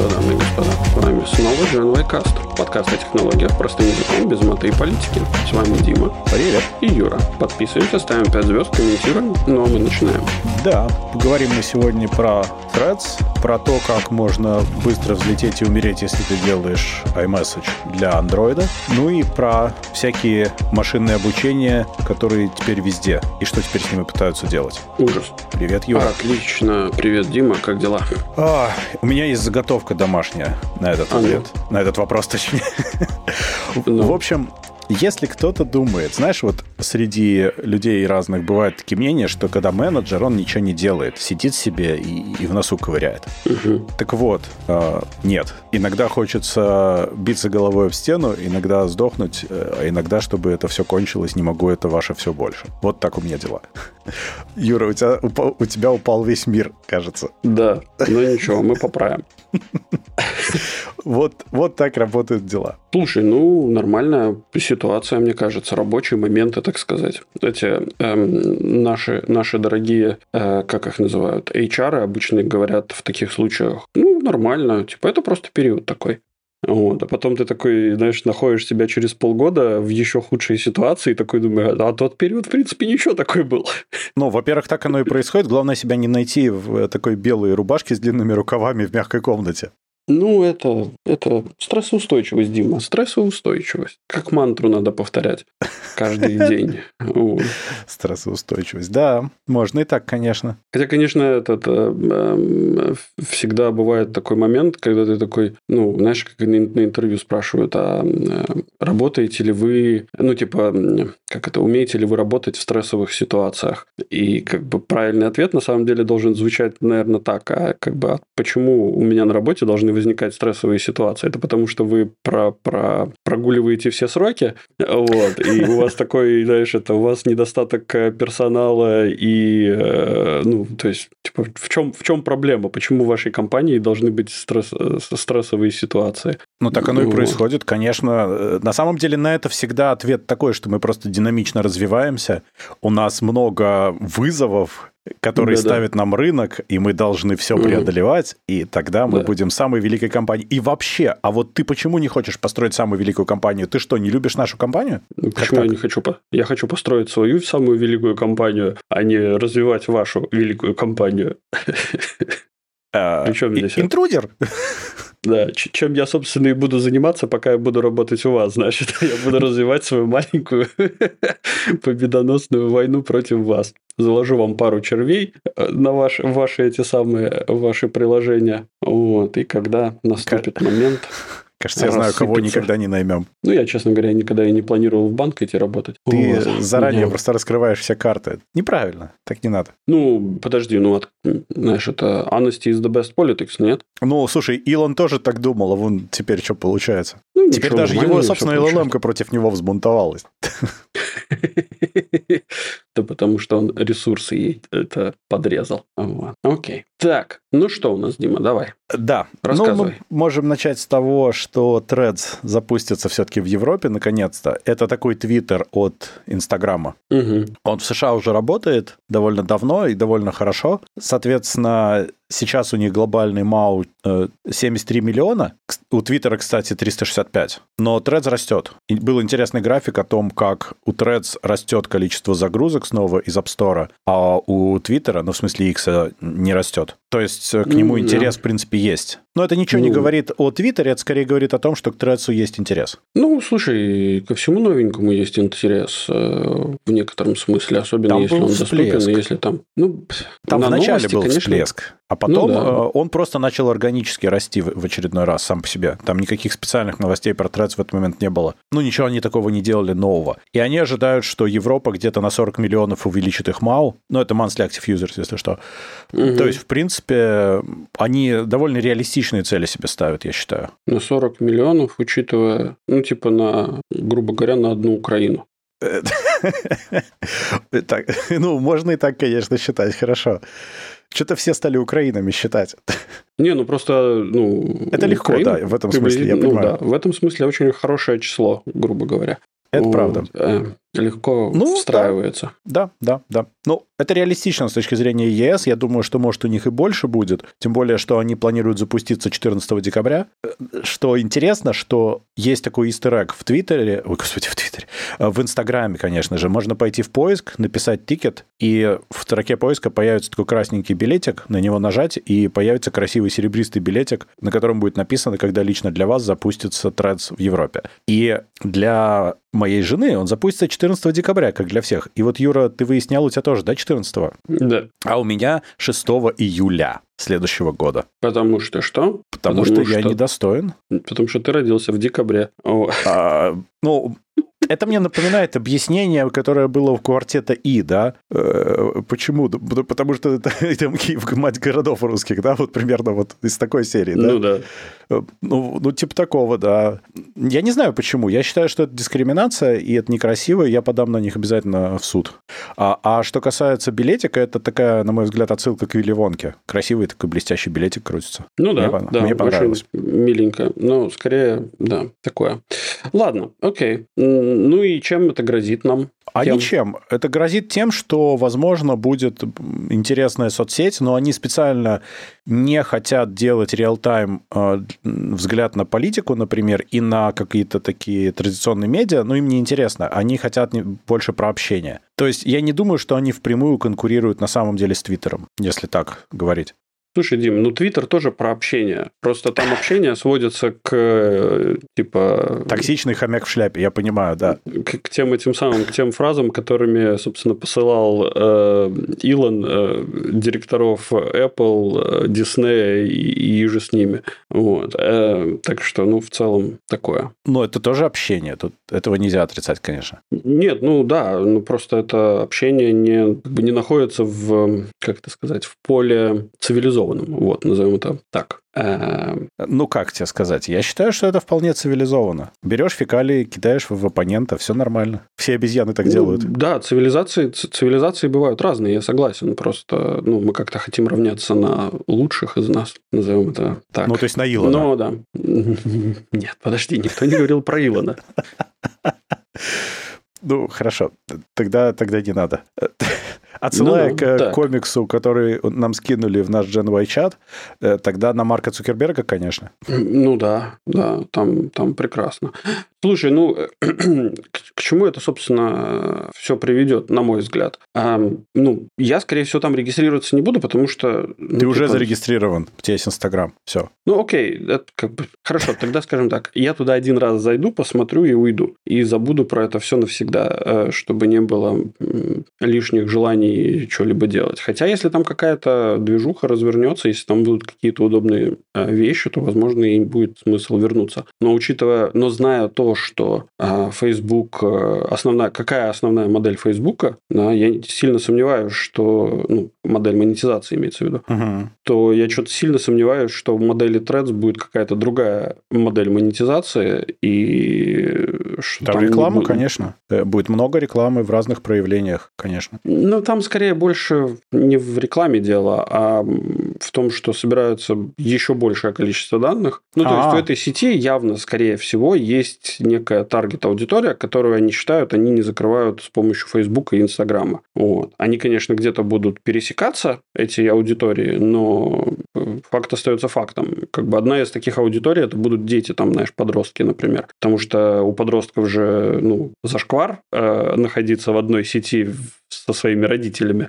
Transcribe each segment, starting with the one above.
Приветствую, дамы и господа. Вами снова Джон Каст. Подкаст о технологиях простым языком, без маты и политики. С вами Дима. Привет. И Юра. Подписываемся, ставим 5 звезд, комментируем. Ну а мы начинаем. Да, поговорим мы сегодня про Threads, про то, как можно быстро взлететь и умереть, если ты делаешь iMessage для андроида, ну и про всякие машинные обучения, которые теперь везде, и что теперь с ними пытаются делать. Ужас. Привет, Юра. Отлично. Привет, Дима. Как дела? А, у меня есть заготовка домашняя на этот Ну. ответ. На этот вопрос, точнее. Ну. В общем, если кто-то думает, знаешь, вот среди людей разных бывает такие мнения, что когда менеджер, он ничего не делает, сидит себе и, и в носу ковыряет. Мгм. Так вот, э, нет. Иногда хочется биться головой в стену, иногда сдохнуть, э, а иногда, чтобы это все кончилось, не могу, это ваше все больше. Вот так у меня дела. Юра, у тебя, упал- у тебя упал весь мир, кажется. Да, но ничего, мы поправим. Вот, вот так работают дела. Слушай, ну, нормальная ситуация, мне кажется, рабочие моменты, так сказать. Эти эм, наши, наши дорогие, э, как их называют, HR обычно говорят в таких случаях, ну, нормально, типа, это просто период такой. Вот. А потом ты такой, знаешь, находишь себя через полгода в еще худшей ситуации и такой думаешь, а тот период, в принципе, ничего такой был. Ну, во-первых, так оно и происходит. Главное себя не найти в э, такой белой рубашке с длинными рукавами в мягкой комнате. Ну, это, это стрессоустойчивость, Дима, стрессоустойчивость. Как мантру надо повторять каждый день. Стрессоустойчивость. Да, можно и так, конечно. Хотя, конечно, этот, э, эм, всегда бывает такой момент, когда ты такой, ну, знаешь, как на, интервью спрашивают, а э, работаете ли вы, ну, типа, как это, умеете ли вы работать в стрессовых ситуациях? И как бы правильный ответ на самом деле должен звучать, наверное, так, а как бы а почему у меня на работе должны возникать стрессовые ситуации? Это потому, что вы про, про, прогуливаете все сроки, вот, и у вас такой, знаешь, это у вас недостаток э, персонала и, э, ну, то есть, типа, в чем, в чем проблема? Почему в вашей компании должны быть стресс, э, стрессовые ситуации? Ну, так оно и происходит, конечно. На самом деле на это всегда ответ такой, что мы просто динамично развиваемся. У нас много вызовов, которые Да-да. ставит нам рынок, и мы должны все Мгм. преодолевать, и тогда мы Да. будем самой великой компанией. И вообще, а вот ты почему не хочешь построить самую великую компанию? Ты что, не любишь нашу компанию? Ну, Почему я так? не хочу? Я хочу построить свою самую великую компанию, а не развивать вашу великую компанию. Э, Причем здесь? Интрудер? Да, чем я, собственно, и буду заниматься, пока я буду работать у вас. Значит, я буду развивать свою маленькую победоносную войну против вас. Заложу вам пару червей э, на ваши, ваши эти самые ваши приложения. Вот, и когда наступит момент... Кажется, я знаю, кого никогда не наймем. Ну, я, честно говоря, никогда и не планировал в банк идти работать. Ты Вот. заранее Ну, просто раскрываешь все карты. Неправильно, так не надо. Ну, подожди, ну, от- знаешь, это honesty is the best politics, нет? Ну, слушай, Илон тоже так думал, а вон теперь что получается? Ну, Теперь даже его собственная. LLM против него взбунтовалась. Да потому что он ресурсы ей это подрезал. Окей. Так, ну что у нас, Дима, давай. Да, ну Рассказывай. мы можем начать с того, что Threads запустится все-таки в Европе наконец-то. Это такой твиттер от Инстаграма. Мгм. Он в США уже работает довольно давно и довольно хорошо. Соответственно, сейчас у них глобальный МАУ э, 73 миллиона. Кс- У Твиттера, кстати, 365. Но Threads растет. И был интересный график о том, как у Threads растет количество загрузок снова из App Store, а у Твиттера, ну, в смысле X, не растет. То есть э, к нему да. интерес, в принципе, есть. Но это ничего не Ну. говорит о Твиттере, это скорее говорит о том, что к Threads есть интерес. Ну, слушай, ко всему новенькому есть интерес э, в некотором смысле, особенно Там если он доступен, всплеск. и если там... Ну, Там на вначале новости, был конечно, всплеск, а потом Ну да. э, он просто начал органически расти в, очередной раз сам по себе. Там никаких специальных новостей про Threads в этот момент не было. Ну, ничего они такого не делали нового. И они ожидают, что Европа где-то на 40 миллионов увеличит их МАУ. Ну, это Monthly Active Users, если что. Мгм. То есть, в принципе, они довольно реалистичные цели себе ставят, я считаю. На 40 миллионов, учитывая, ну, типа, на, грубо говоря, на одну Украину. Так, ну, можно и так, конечно, считать, хорошо. Что-то все стали украинами считать. Не, ну просто, ну... Это легко, Украина да, в этом смысле, я ну понимаю. да, в этом смысле очень хорошее число, грубо говоря. Это Вот. правда. Э, легко ну, встраивается. Да, да, да. Ну, это реалистично с точки зрения ЕС. Я думаю, что, может, у них и больше будет. Тем более, что они планируют запуститься 14 декабря. Что интересно, что есть такой истер в Твиттере, ой, господи, в Твиттере, в Инстаграме, конечно же. Можно пойти в поиск, написать тикет, и в строке поиска появится такой красненький билетик, на него нажать, и появится красивый серебристый билетик, на котором будет написано, когда лично для вас запустится Threads в Европе. И для моей жены он запустится 14 декабря, как для всех. И вот, Юра, ты выяснял, у тебя тоже, да, 14 -го? Да. А у меня 6 июля следующего года. Потому что что? Потому, Потому что, что я недостоин. Потому что ты родился в декабре. А, ну, это мне напоминает объяснение, которое было у квартета И, да? Э, почему? Потому что это, это Киев, мать городов русских, да? Вот примерно вот из такой серии, да? Ну да. Э, ну, ну, типа такого, да. Я не знаю почему. Я считаю, что это дискриминация, и это некрасиво, и я подам на них обязательно в суд. А, а что касается билетика, это такая, на мой взгляд, отсылка к Вилли Вонке. Красивый такой блестящий билетик крутится. Ну да, мне, да, мне понравилось. миленько. Но скорее, да, такое. Ладно, окей. Ну и чем это грозит нам? А тем? ничем. Это грозит тем, что, возможно, будет интересная соцсеть, но они специально не хотят делать реал-тайм э, взгляд на политику, например, и на какие-то такие традиционные медиа, но им не интересно. Они хотят больше про общение. То есть я не думаю, что они впрямую конкурируют на самом деле с Твиттером, если так говорить. Слушай, Дим, ну Твиттер тоже про общение. Просто там общение сводится к э, типа... Токсичный хомяк в шляпе, я понимаю, да. К, к тем этим самым, к тем фразам, которыми, собственно, посылал э, Илон э, директоров Apple, э, Disney и, и же с ними. Вот. Э, так что, ну, в целом, такое. Но это тоже общение, тут этого нельзя отрицать, конечно. Нет, ну да, ну просто это общение не, как бы не находится в, как это сказать, в поле цивилизованного цивилизованным. Вот, назовем это так. Эм, ну, как тебе сказать? Я считаю, что это вполне цивилизованно. Берешь фекалии, кидаешь в оппонента, все нормально. Все обезьяны так ну, делают. Да, цивилизации, цивилизации бывают разные, я согласен. Просто ну, мы как-то хотим равняться на лучших из нас, назовем это так. Ну, то есть на Илона. Ну, да. Нет, подожди, никто не говорил про Илона. Ну, хорошо, тогда, тогда не надо. Отсылая ну, к так. комиксу, который нам скинули в наш Gen Y чат, э, тогда на Марка Цукерберга, конечно. Ну да, да, там, там прекрасно. Слушай, ну, к чему это, собственно, все приведет, на мой взгляд? А, ну, я, скорее всего, там регистрироваться не буду, потому что... Ну, Ты уже типа... зарегистрирован, у тебя есть Инстаграм, все. Ну, окей, это как бы... Хорошо, тогда скажем так, я туда один раз зайду, посмотрю и уйду. И забуду про это все навсегда, э, чтобы не было лишних желаний что-либо делать. Хотя, если там какая-то движуха развернется, если там будут какие-то удобные э, вещи, то, возможно, и будет смысл вернуться. Но учитывая, но зная то, что а, Facebook э, основная, какая основная модель Facebook, да, я сильно сомневаюсь, что ну, модель монетизации имеется в виду, uh-huh. то я что-то сильно сомневаюсь, что в модели Threads будет какая-то другая модель монетизации и что там, там реклама, будет... конечно, э, будет много рекламы в разных проявлениях, конечно. Ну там скорее больше не в рекламе дело, а в том, что собираются еще большее количество данных. Ну то А-а-а. есть в этой сети явно, скорее всего, есть некая таргет-аудитория, которую они считают, они не закрывают с помощью Facebook и Инстаграма. Вот. Они, конечно, где-то будут пересекаться, эти аудитории, но э, факт остается фактом. Как бы одна из таких аудиторий это будут дети, там, знаешь, подростки, например. Потому что у подростков же, ну, зашквар э, находиться в одной сети со своими родителями.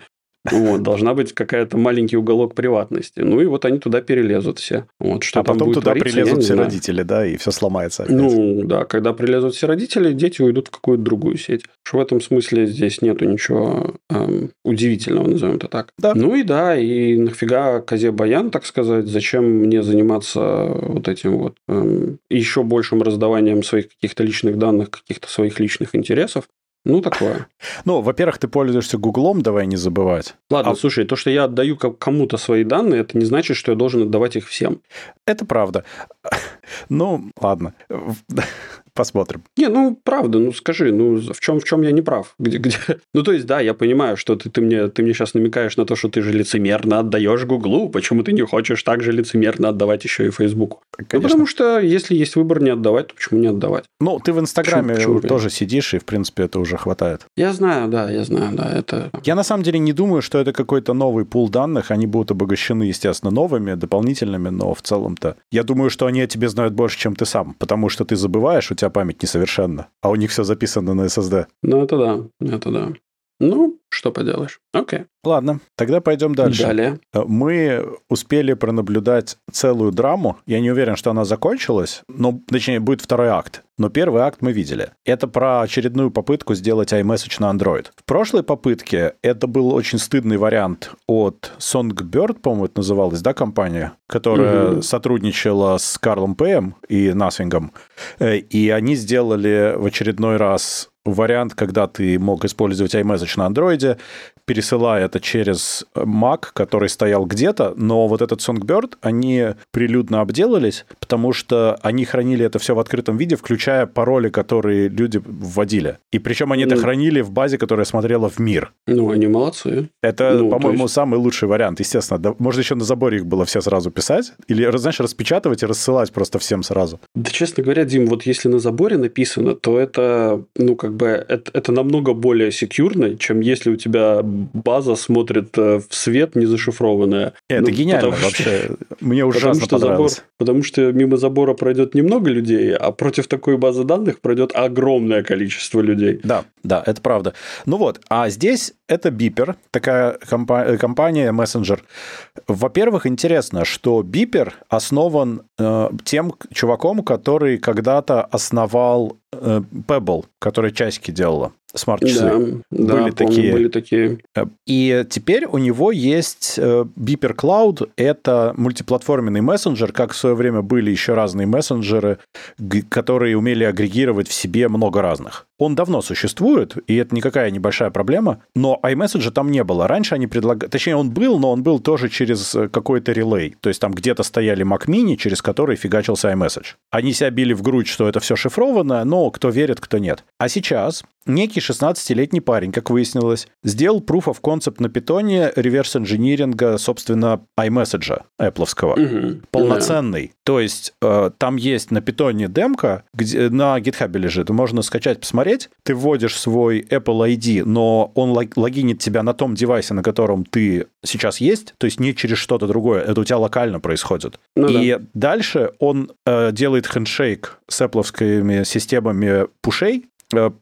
Вот, должна быть какая-то маленький уголок приватности. Ну и вот они туда перелезут все. Вот, что а там потом будет туда твориться, прилезут все родители, да, и все сломается опять. Ну да, когда прилезут все родители, дети уйдут в какую-то другую сеть. Что в этом смысле здесь нету ничего эм, удивительного, назовем это так. Да. Ну и да, и нафига козе баян, так сказать, зачем мне заниматься вот этим вот эм, еще большим раздаванием своих каких-то личных данных, каких-то своих личных интересов, ну, такое. Ну, во-первых, ты пользуешься Гуглом, давай не забывать. Ладно, а... слушай, то, что я отдаю кому-то свои данные, это не значит, что я должен отдавать их всем. Это правда. Ну, ладно. Посмотрим. Не, ну, правда, ну, скажи, ну, в чем, в чем я не прав? Где, где... Ну, то есть, да, я понимаю, что ты, ты, мне, ты мне сейчас намекаешь на то, что ты же лицемерно отдаешь Гуглу, почему ты не хочешь так же лицемерно отдавать еще и Фейсбуку? Ну, потому что, если есть выбор не отдавать, то почему не отдавать? Ну, ты в Инстаграме почему, почему тоже сидишь, и, в принципе, это уже хватает. Я знаю, да, я знаю, да, это... Я, на самом деле, не думаю, что это какой-то новый пул данных, они будут обогащены, естественно, новыми, дополнительными, но в целом-то... Я думаю, что они о тебе знают больше, чем ты сам, потому что ты забываешь, у тебя память несовершенна, а у них все записано на SSD. Ну, это да, это да. Ну, что поделаешь. Окей. Ладно, тогда пойдем дальше. Далее. Мы успели пронаблюдать целую драму. Я не уверен, что она закончилась, но, точнее, будет второй акт. Но первый акт мы видели. Это про очередную попытку сделать iMessage на Android. В прошлой попытке это был очень стыдный вариант от Songbird, по-моему, это называлась, да, компания, которая угу. сотрудничала с Карлом Пэем и Насвингом. Э, и они сделали в очередной раз вариант, когда ты мог использовать iMessage на андроиде, пересылая это через Mac, который стоял где-то, но вот этот Songbird, они прилюдно обделались, потому что они хранили это все в открытом виде, включая пароли, которые люди вводили. И причем они ну, это хранили в базе, которая смотрела в мир. Ну, они молодцы. Это, ну, по-моему, есть... самый лучший вариант, естественно. Да, можно еще на заборе их было все сразу писать, или, знаешь, распечатывать и рассылать просто всем сразу. Да, честно говоря, Дим, вот если на заборе написано, то это, ну, как бы, это, это намного более секьюрно, чем если у тебя база смотрит э, в свет незашифрованная. Это ну, гениально вообще. Мне ужасно потому понравилось. Забор, потому что мимо забора пройдет немного людей, а против такой базы данных пройдет огромное количество людей. Да, да, это правда. Ну вот, а здесь это Бипер, такая компа- компания, мессенджер. Во-первых, интересно, что Бипер основан э, тем чуваком, который когда-то основал э, Pebble, который часики делала смарт-часы. Да, были, да, такие. были такие. Э, и теперь у него есть э, Beeper Cloud. Это мультиплатформенный мессенджер, как в свое время были еще разные мессенджеры, которые умели агрегировать в себе много разных. Он давно существует, и это никакая небольшая проблема, но iMessage там не было. Раньше они предлагали... Точнее, он был, но он был тоже через э, какой-то релей. То есть там где-то стояли Mac Mini, через который фигачился iMessage. Они себя били в грудь, что это все шифровано, но кто верит, кто нет. А сейчас некий 16-летний парень, как выяснилось, сделал proof of concept на питоне реверс-инжиниринга, собственно, iMessage Apple'овского. Угу. Полноценный. Yeah. То есть э, там есть на питоне демка, где на GitHub лежит, можно скачать, посмотреть. Ты вводишь свой Apple ID, но он логинит тебя на том девайсе, на котором ты сейчас есть, то есть не через что-то другое. Это у тебя локально происходит. Ну, И да. дальше он э, делает хендшейк с Apple системами пушей,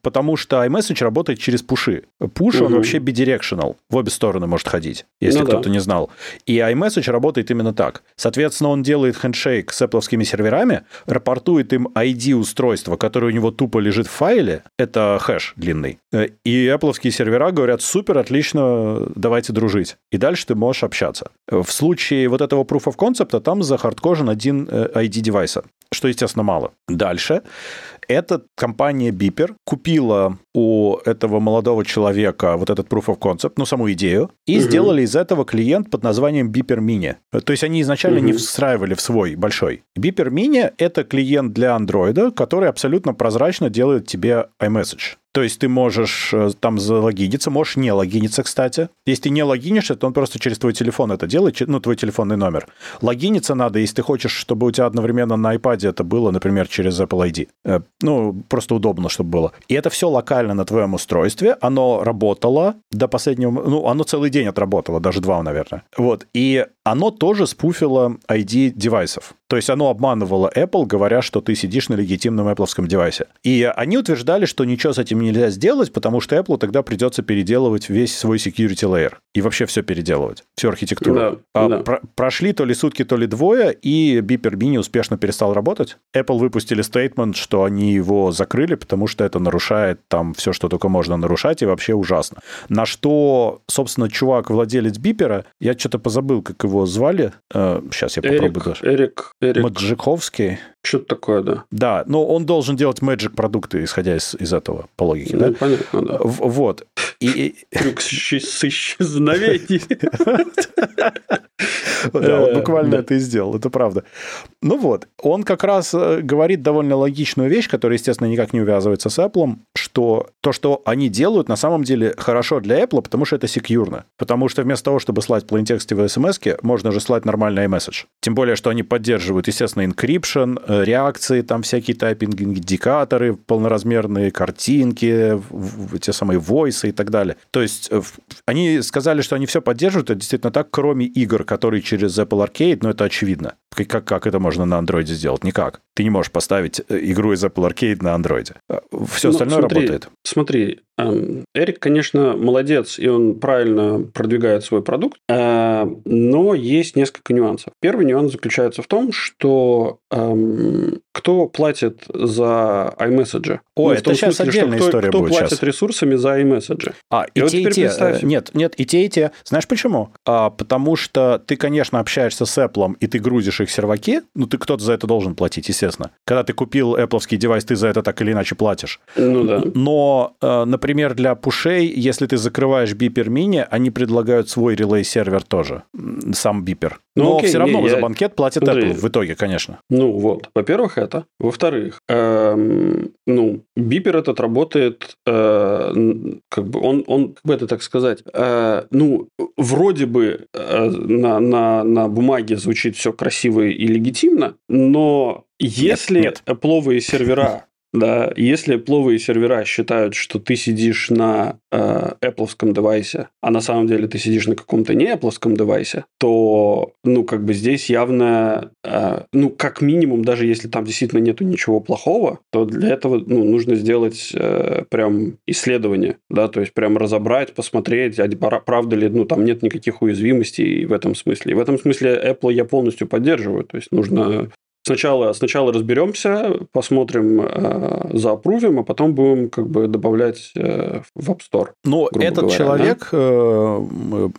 потому что iMessage работает через пуши. Пуш, угу. он вообще bidirectional, в обе стороны может ходить, если ну, кто-то да. не знал. И iMessage работает именно так. Соответственно, он делает хендшейк с Apple серверами, рапортует им ID устройства, которое у него тупо лежит в файле, это хэш длинный. Э, и Apple сервера говорят, супер, отлично, давайте дружить. И дальше ты можешь общаться. В случае вот этого proof of concept, там захардкожен один ID э, девайса, что, естественно, мало. Дальше эта компания Beeper купила у этого молодого человека вот этот proof of concept, ну, саму идею, и угу. сделали из этого клиент под названием Beeper Mini. То есть они изначально угу. не встраивали в свой большой. Beeper Mini — это клиент для Android, который абсолютно прозрачно делает тебе iMessage. То есть ты можешь э, там залогиниться, можешь не логиниться, кстати. Если ты не логинишься, то он просто через твой телефон это делает, ну, твой телефонный номер. Логиниться надо, если ты хочешь, чтобы у тебя одновременно на iPad это было, например, через Apple ID. Э, ну, просто удобно, чтобы было. И это все локально на твоем устройстве. Оно работало до последнего... Ну, оно целый день отработало, даже два, наверное. Вот. И оно тоже спуфило ID девайсов. То есть оно обманывало Apple, говоря, что ты сидишь на легитимном Apple девайсе. И они утверждали, что ничего с этим нельзя сделать, потому что Apple тогда придется переделывать весь свой security layer. И вообще все переделывать, всю архитектуру. Да, а да. Про- прошли то ли сутки, то ли двое, и Beeper Mini успешно перестал работать. Apple выпустили стейтмент, что они его закрыли, потому что это нарушает там все, что только можно нарушать, и вообще ужасно. На что, собственно, чувак, владелец Бипера, я что-то позабыл, как его звали. Сейчас э, я попробую Эрик, даже. Эрик Эрик. Маджиковский. Что-то такое, да. Да, но он должен делать Magic продукты, исходя из, из этого, по логике, ну, да? понятно, да. В, вот. И... Трюк с исчезновением. Да, он буквально это и сделал, это правда. Ну вот, он как раз э, говорит довольно логичную вещь, которая, естественно, никак не увязывается с Apple, что то, что они делают, на самом деле хорошо для Apple, потому что это секьюрно. Потому что вместо того, чтобы слать плейнтекстовые смс можно же слать нормальный iMessage. Тем более, что они поддерживают, естественно, encryption, э, реакции, там всякие тайпинг-индикаторы, полноразмерные картинки, те самые войсы и так далее. То есть э, они сказали, что они все поддерживают, это действительно так, кроме игр, которые через Apple Arcade, но это очевидно. Как, как это можно на Android сделать? Никак. Ты не можешь поставить э, игру из Apple Arcade на Android. Все ну, остальное смотри, работает. Смотри, эм, Эрик, конечно, молодец, и он правильно продвигает свой продукт, э, но есть несколько нюансов. Первый нюанс заключается в том, что эм, кто платит за iMessage? О, ну, это сейчас смысле, отдельная кто, история кто будет платит сейчас. ресурсами за iMessage? А, и, и те, вот и те. Представь... Нет, нет, и те, и те. Знаешь почему? А, потому что ты, конечно, общаешься с Apple, и ты грузишь их серваки, ну, ты кто-то за это должен платить, естественно. Когда ты купил Apple девайс, ты за это так или иначе платишь. Ну да. Но, э, например, для пушей, если ты закрываешь бипер мини, они предлагают свой релей-сервер тоже, сам бипер. Ну, Но окей, все равно не, за я... банкет платит Смотри, Apple в итоге, конечно. Ну вот, во-первых, это. Во-вторых, эм, ну, бипер этот работает, э, как бы он, он, как бы это так сказать, э, ну, вроде бы э, на, на, на бумаге звучит все красиво и легитимно, но если нет, нет. пловые сервера да, если пловые сервера считают, что ты сидишь на э, Apple девайсе, а на самом деле ты сидишь на каком-то не Apple девайсе, то, ну, как бы здесь явно, э, ну, как минимум, даже если там действительно нету ничего плохого, то для этого, ну, нужно сделать э, прям исследование, да, то есть прям разобрать, посмотреть, а правда ли, ну, там нет никаких уязвимостей в этом смысле. И в этом смысле Apple я полностью поддерживаю, то есть нужно Сначала, сначала разберемся, посмотрим, э, заапрувим, а потом будем как бы добавлять э, в App Store. Но этот говоря, человек, да? э,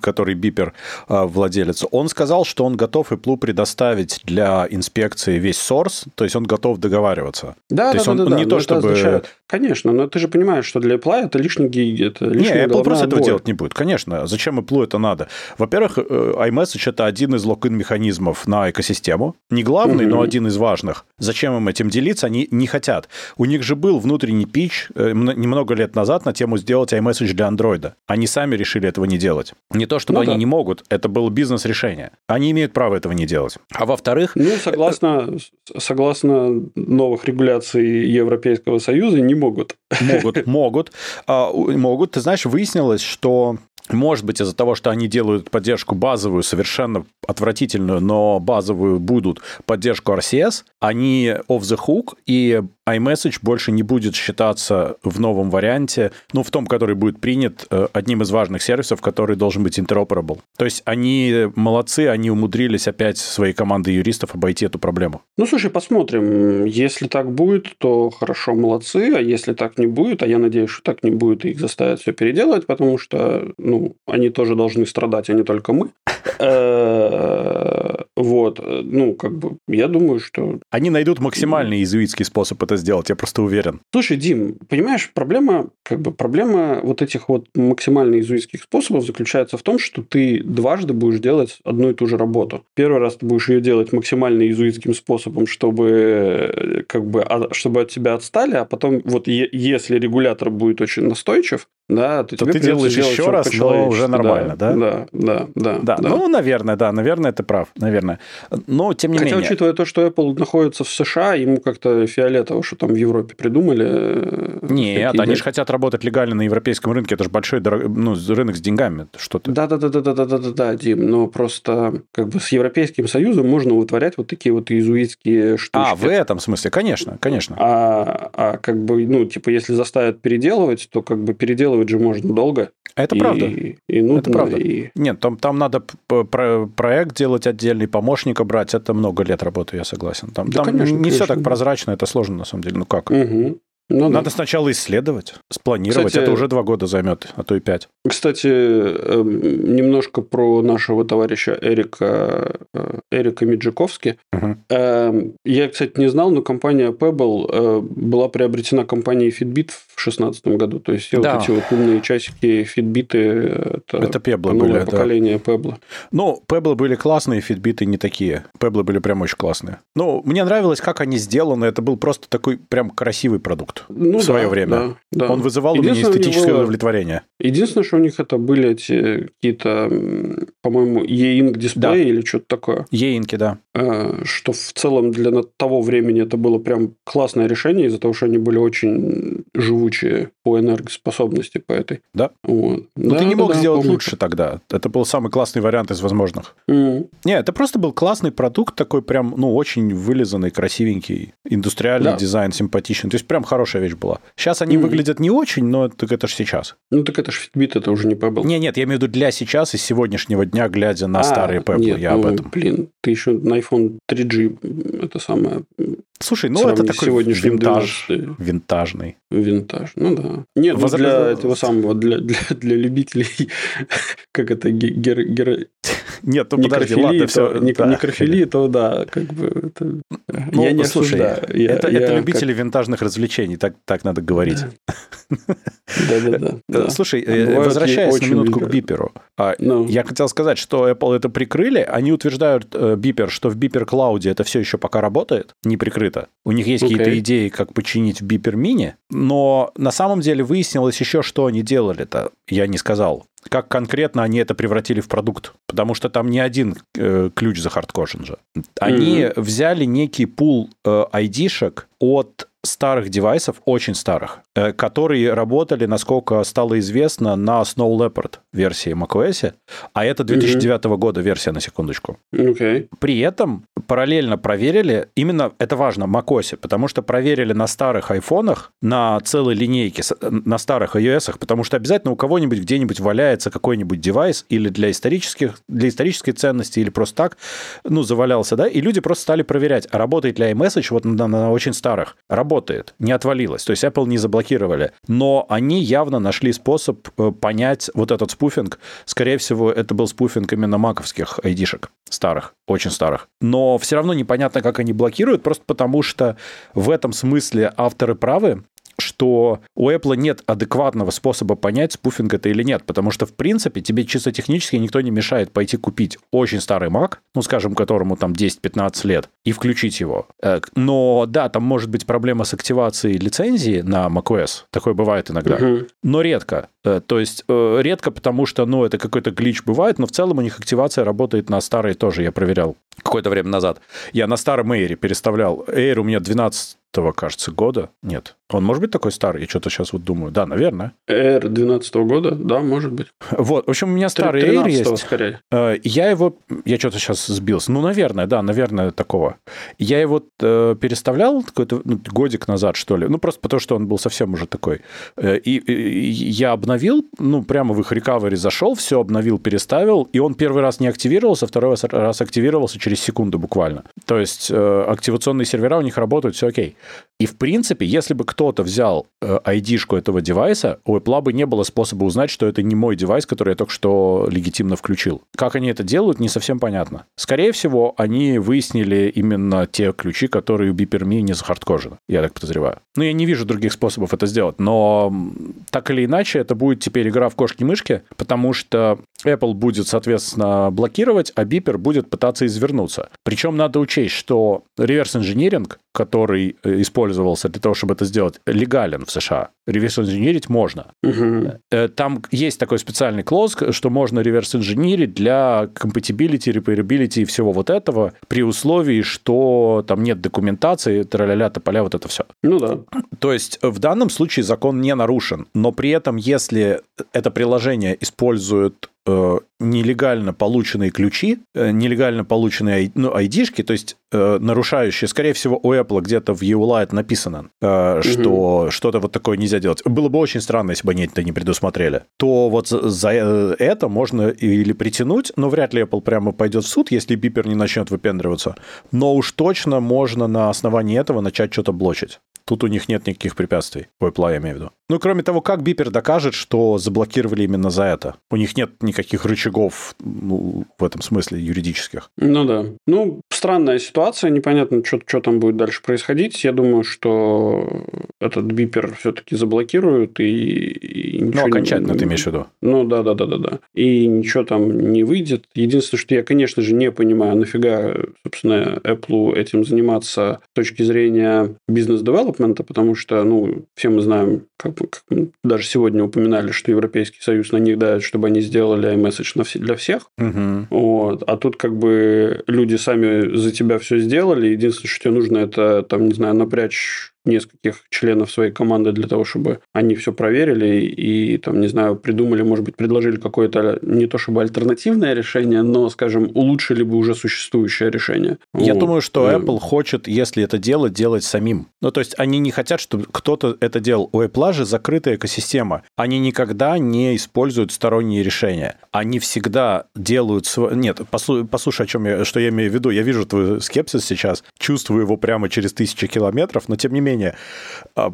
который бипер э, владелец, он сказал, что он готов Apple предоставить для инспекции весь source, то есть он готов договариваться. Да, то да, есть да, он да, не да, то чтобы... Означает... Конечно, но ты же понимаешь, что для Apple это лишний гиг, это лишний Не, Apple просто этого делать не будет, конечно. Зачем Apple это надо? Во-первых, э, iMessage это один из логин механизмов на экосистему. Не главный, главный, но один из важных. Зачем им этим делиться? Они не хотят. У них же был внутренний пич э, немного лет назад на тему сделать iMessage для андроида. Они сами решили этого не делать. Не то, чтобы ну, они да. не могут, это было бизнес-решение. Они имеют право этого не делать. А во-вторых... Ну, согласно, согласно новых регуляций Европейского Союза, не могут. Могут, могут. А, могут. Ты знаешь, выяснилось, что может быть, из-за того, что они делают поддержку базовую, совершенно отвратительную, но базовую будут поддержку RCS, они off the hook, и iMessage больше не будет считаться в новом варианте, ну, в том, который будет принят э, одним из важных сервисов, который должен быть interoperable. То есть они молодцы, они умудрились опять своей командой юристов обойти эту проблему. Ну, слушай, посмотрим. Если так будет, то хорошо, молодцы, а если так не будет, а я надеюсь, что так не будет, и их заставят все переделывать, потому что, ну, они тоже должны страдать, а не только мы. Э, вот, ну, как бы, я думаю, что... Они найдут максимальный иезуитский способ это сделать, я просто уверен. Слушай, Дим, понимаешь, проблема, как бы, проблема вот этих вот максимально иезуитских способов заключается в том, что ты дважды будешь делать одну и ту же работу. Первый раз ты будешь ее делать максимально иезуитским способом, чтобы, как бы, а, чтобы от тебя отстали, а потом вот если регулятор будет очень настойчив, да, то, то ты делаешь еще раз, но уже нормально, да? Да, да, да, да. Да, ну, наверное, да, наверное, ты прав, наверное. Но, тем не Хотя, менее... учитывая то, что Apple находится в США, ему как-то фиолетово, что там в Европе придумали. Э, Нет, они же хотят работать легально на европейском рынке, это же большой дорог... ну, рынок с деньгами, что ты... Да-да-да-да-да-да-да, Дим, но просто как бы с Европейским Союзом можно вытворять вот такие вот иезуитские штуки. А, в этом смысле, конечно, конечно. А, а как бы, ну, типа, если заставят переделывать, то как бы переделывать же можно долго. Это и, правда. И нудно, это правда. И... Нет, там, там надо проект делать отдельный, помощника брать. Это много лет работы, я согласен. Там, да, там конечно, не конечно. все так прозрачно, это сложно на самом деле. Ну как? Угу. Ну, Надо да. сначала исследовать, спланировать. Кстати, это уже два года займет, а то и пять. Кстати, эм, немножко про нашего товарища Эрика, э, Эрика Миджиковски. Угу. Я, кстати, не знал, но компания Pebble э, была приобретена компанией Fitbit в 2016 году. То есть, да. вот эти вот умные часики Fitbit это, это Pebble новое были, поколение да. Pebble. Ну, Pebble были классные, Fitbit не такие. Pebble были прям очень классные. Ну, мне нравилось, как они сделаны. Это был просто такой прям красивый продукт ну, в свое да, время. Да, да. Он вызывал у меня эстетическое него... удовлетворение. Единственное, что у них это были эти какие-то, по-моему, e-ink дисплеи да. или что-то такое. E-инки, да. Э, что в целом для того времени это было прям классное решение из-за того, что они были очень живучие по энергоспособности по этой. Да. Вот. Но да, ты не мог да, сделать помню. лучше тогда. Это был самый классный вариант из возможных. Mm. Не, это просто был классный продукт, такой прям, ну, очень вылизанный, красивенький, индустриальный да. дизайн, симпатичный. То есть прям хорошая вещь была. Сейчас они mm. выглядят не очень, но так это же сейчас. Ну, так это же Fitbit, это уже не Pebble. Не, нет, я имею в виду для сейчас и сегодняшнего дня, глядя на а, старые Pebble, нет, я ну, об этом. Блин, ты еще на iPhone 3G это самое Слушай, ну это такой винтаж, винтажный. Винтаж, ну да. Нет, Возра... для этого самого, для, для, для любителей, как это, гер, гер... Нет, ну подожди, ладно, все. Некрофилии, то да, как бы. Ну, я не слушай. Я, это, любители винтажных развлечений, так, надо говорить. Да-да-да. Э, слушай, э, возвращаясь на минутку к биперу. А, ну. Я хотел сказать, что Apple это прикрыли. Они утверждают, э, бипер, что в бипер клауде это все еще пока работает, не прикрыто. У них есть какие-то идеи, как починить в бипер мини, но на самом деле выяснилось еще, что они делали-то. Я не сказал как конкретно они это превратили в продукт. Потому что там не один э, ключ захардкошен же. Они mm-hmm. взяли некий пул э, айдишек от старых девайсов, очень старых, э, которые работали, насколько стало известно, на Snow Leopard версии macOS, а это 2009 mm-hmm. года версия, на секундочку. Okay. При этом параллельно проверили, именно это важно, macOS, потому что проверили на старых айфонах, на целой линейке, на старых iOS, потому что обязательно у кого-нибудь где-нибудь валяется какой-нибудь девайс или для исторических, для исторической ценности, или просто так, ну, завалялся, да, и люди просто стали проверять, а работает ли iMessage вот на, на очень старых. Работает, не отвалилось, то есть Apple не заблокировали, но они явно нашли способ э, понять вот этот спуфинг. Скорее всего, это был спуфинг именно маковских айдишек старых, очень старых. Но все равно непонятно, как они блокируют, просто потому что в этом смысле авторы правы, что у Apple нет адекватного способа понять, спуфинг это или нет, потому что, в принципе, тебе чисто технически никто не мешает пойти купить очень старый Mac, ну, скажем, которому там 10-15 лет, и включить его. Э, но, да, там может быть проблема с активацией лицензии на macOS, такое бывает иногда, угу. но редко. Э, то есть э, редко, потому что, ну, это какой-то глич бывает, но в целом у них активация работает на старой тоже, я проверял какое-то время назад. Я на старом Air переставлял. Air у меня 12 кажется, года. Нет. Он может быть такой старый? Я что-то сейчас вот думаю. Да, наверное. Air 12 года? Да, может быть. Вот. В общем, у меня старый Air есть. скорее. Э, я его... Я что-то сейчас сбился. Ну, наверное, да, наверное, такого. Я его э, переставлял какой-то ну, годик назад, что ли. Ну, просто потому, что он был совсем уже такой. Э, и, и я обновил, ну, прямо в их рекавери зашел, все обновил, переставил, и он первый раз не активировался, второй раз активировался через секунду буквально. То есть активационные сервера у них работают, все окей. И, в принципе, если бы кто-то взял э, ID-шку этого девайса, у Apple бы не было способа узнать, что это не мой девайс, который я только что легитимно включил. Как они это делают, не совсем понятно. Скорее всего, они выяснили именно те ключи, которые у Biperme не захардкожены, я так подозреваю. Ну, я не вижу других способов это сделать, но так или иначе, это будет теперь игра в кошки-мышки, потому что Apple будет, соответственно, блокировать, а Beeper будет пытаться извернуться. Причем надо учесть, что реверс-инжиниринг, который э, использовался для того, чтобы это сделать, легален в США. Реверс-инжинирить можно. Угу. Там есть такой специальный клоз, что можно реверс-инжинирить для compatibility, repairability и всего вот этого при условии, что там нет документации, траля-ля, тополя, вот это все. Ну да. То есть в данном случае закон не нарушен, но при этом, если это приложение использует э, нелегально полученные ключи, э, нелегально полученные ну, ID-шки, то есть э, нарушающие, скорее всего, у Apple где-то в EULA это написано, э, угу. что что-то вот такое нельзя делать. Было бы очень странно, если бы они это не предусмотрели. То вот за э, это можно или притянуть, но вряд ли Apple прямо пойдет в суд, если бипер не начнет выпендриваться. Но уж точно можно на основании этого начать что-то блочить. Тут у них нет никаких препятствий. У Apple, я имею в виду. Ну, кроме того, как Бипер докажет, что заблокировали именно за это? У них нет никаких рычагов ну, в этом смысле юридических. Ну да. Ну, странная ситуация, непонятно, что, что там будет дальше происходить. Я думаю, что этот Бипер все-таки заблокируют и, и ничего... Ну, окончательно не... ты имеешь в виду? Ну, да-да-да-да-да. И ничего там не выйдет. Единственное, что я, конечно же, не понимаю, нафига, собственно, Apple этим заниматься с точки зрения бизнес-девелопмента, потому что, ну, все мы знаем, как как даже сегодня упоминали, что Европейский Союз на них дает, чтобы они сделали iMessage для всех. Угу. Вот. А тут как бы люди сами за тебя все сделали. Единственное, что тебе нужно, это, там, не знаю, напрячь нескольких членов своей команды для того, чтобы они все проверили и, там, не знаю, придумали, может быть, предложили какое-то не то чтобы альтернативное решение, но, скажем, улучшили бы уже существующее решение. Я вот. думаю, что Apple хочет, если это делать, делать самим. Ну, то есть они не хотят, чтобы кто-то это делал. У Apple же закрытая экосистема. Они никогда не используют сторонние решения. Они всегда делают... Св... Нет, послушай, послушай, о чем я, что я имею в виду. Я вижу твой скепсис сейчас, чувствую его прямо через тысячи километров, но тем не менее менее, а,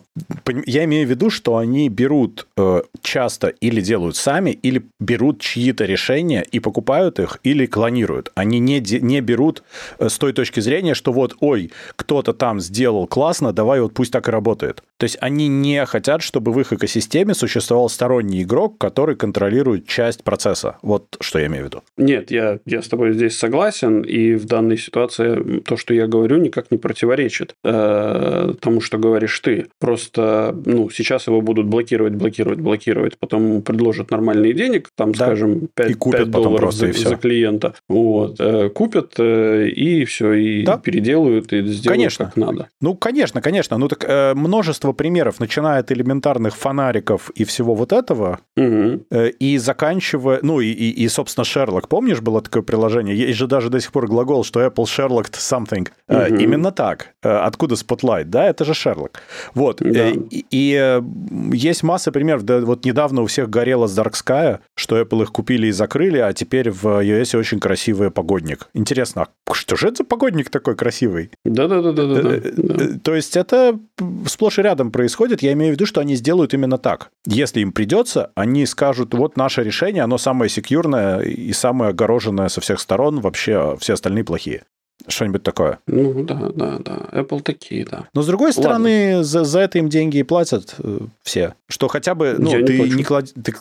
я имею в виду, что они берут э, часто или делают сами, или берут чьи-то решения и покупают их, или клонируют. Они не, не берут э, с той точки зрения, что вот, ой, кто-то там сделал классно, давай вот пусть так и работает. То есть они не хотят, чтобы в их экосистеме существовал сторонний игрок, который контролирует часть процесса. Вот что я имею в виду. Нет, я, я с тобой здесь согласен, и в данной ситуации то, что я говорю, никак не противоречит э, тому, что говоришь ты. Просто ну, сейчас его будут блокировать, блокировать, блокировать, потом предложат нормальные денег, там, да. скажем, 5, и купят 5 долларов просто, за, за клиента. Вот, э, купят, э, и все, и да. переделают, и сделают конечно. как надо. Ну, конечно, конечно. Ну, так э, множество множество примеров, начиная от элементарных фонариков и всего вот этого, угу. и заканчивая... Ну, и, и, и, собственно, Шерлок. Помнишь, было такое приложение? Есть же даже до сих пор глагол, что Apple Sherlocked something. Угу. Именно так. Э, откуда Spotlight? Да, это же Шерлок. Вот. Да. И, и есть масса примеров. Да, вот недавно у всех горело с Dark Sky, что Apple их купили и закрыли, а теперь в iOS очень красивый погодник. Интересно, а что же это за погодник такой красивый? Да-да-да. То есть это сплошь и рядом рядом происходит, я имею в виду, что они сделают именно так. Если им придется, они скажут, вот наше решение, оно самое секьюрное и самое огороженное со всех сторон, вообще все остальные плохие. Что-нибудь такое. Ну да, да, да. Apple такие, да. Но с другой стороны, за, за это им деньги и платят э, все. Что хотя бы, ну, Я ты не, не клад... ты,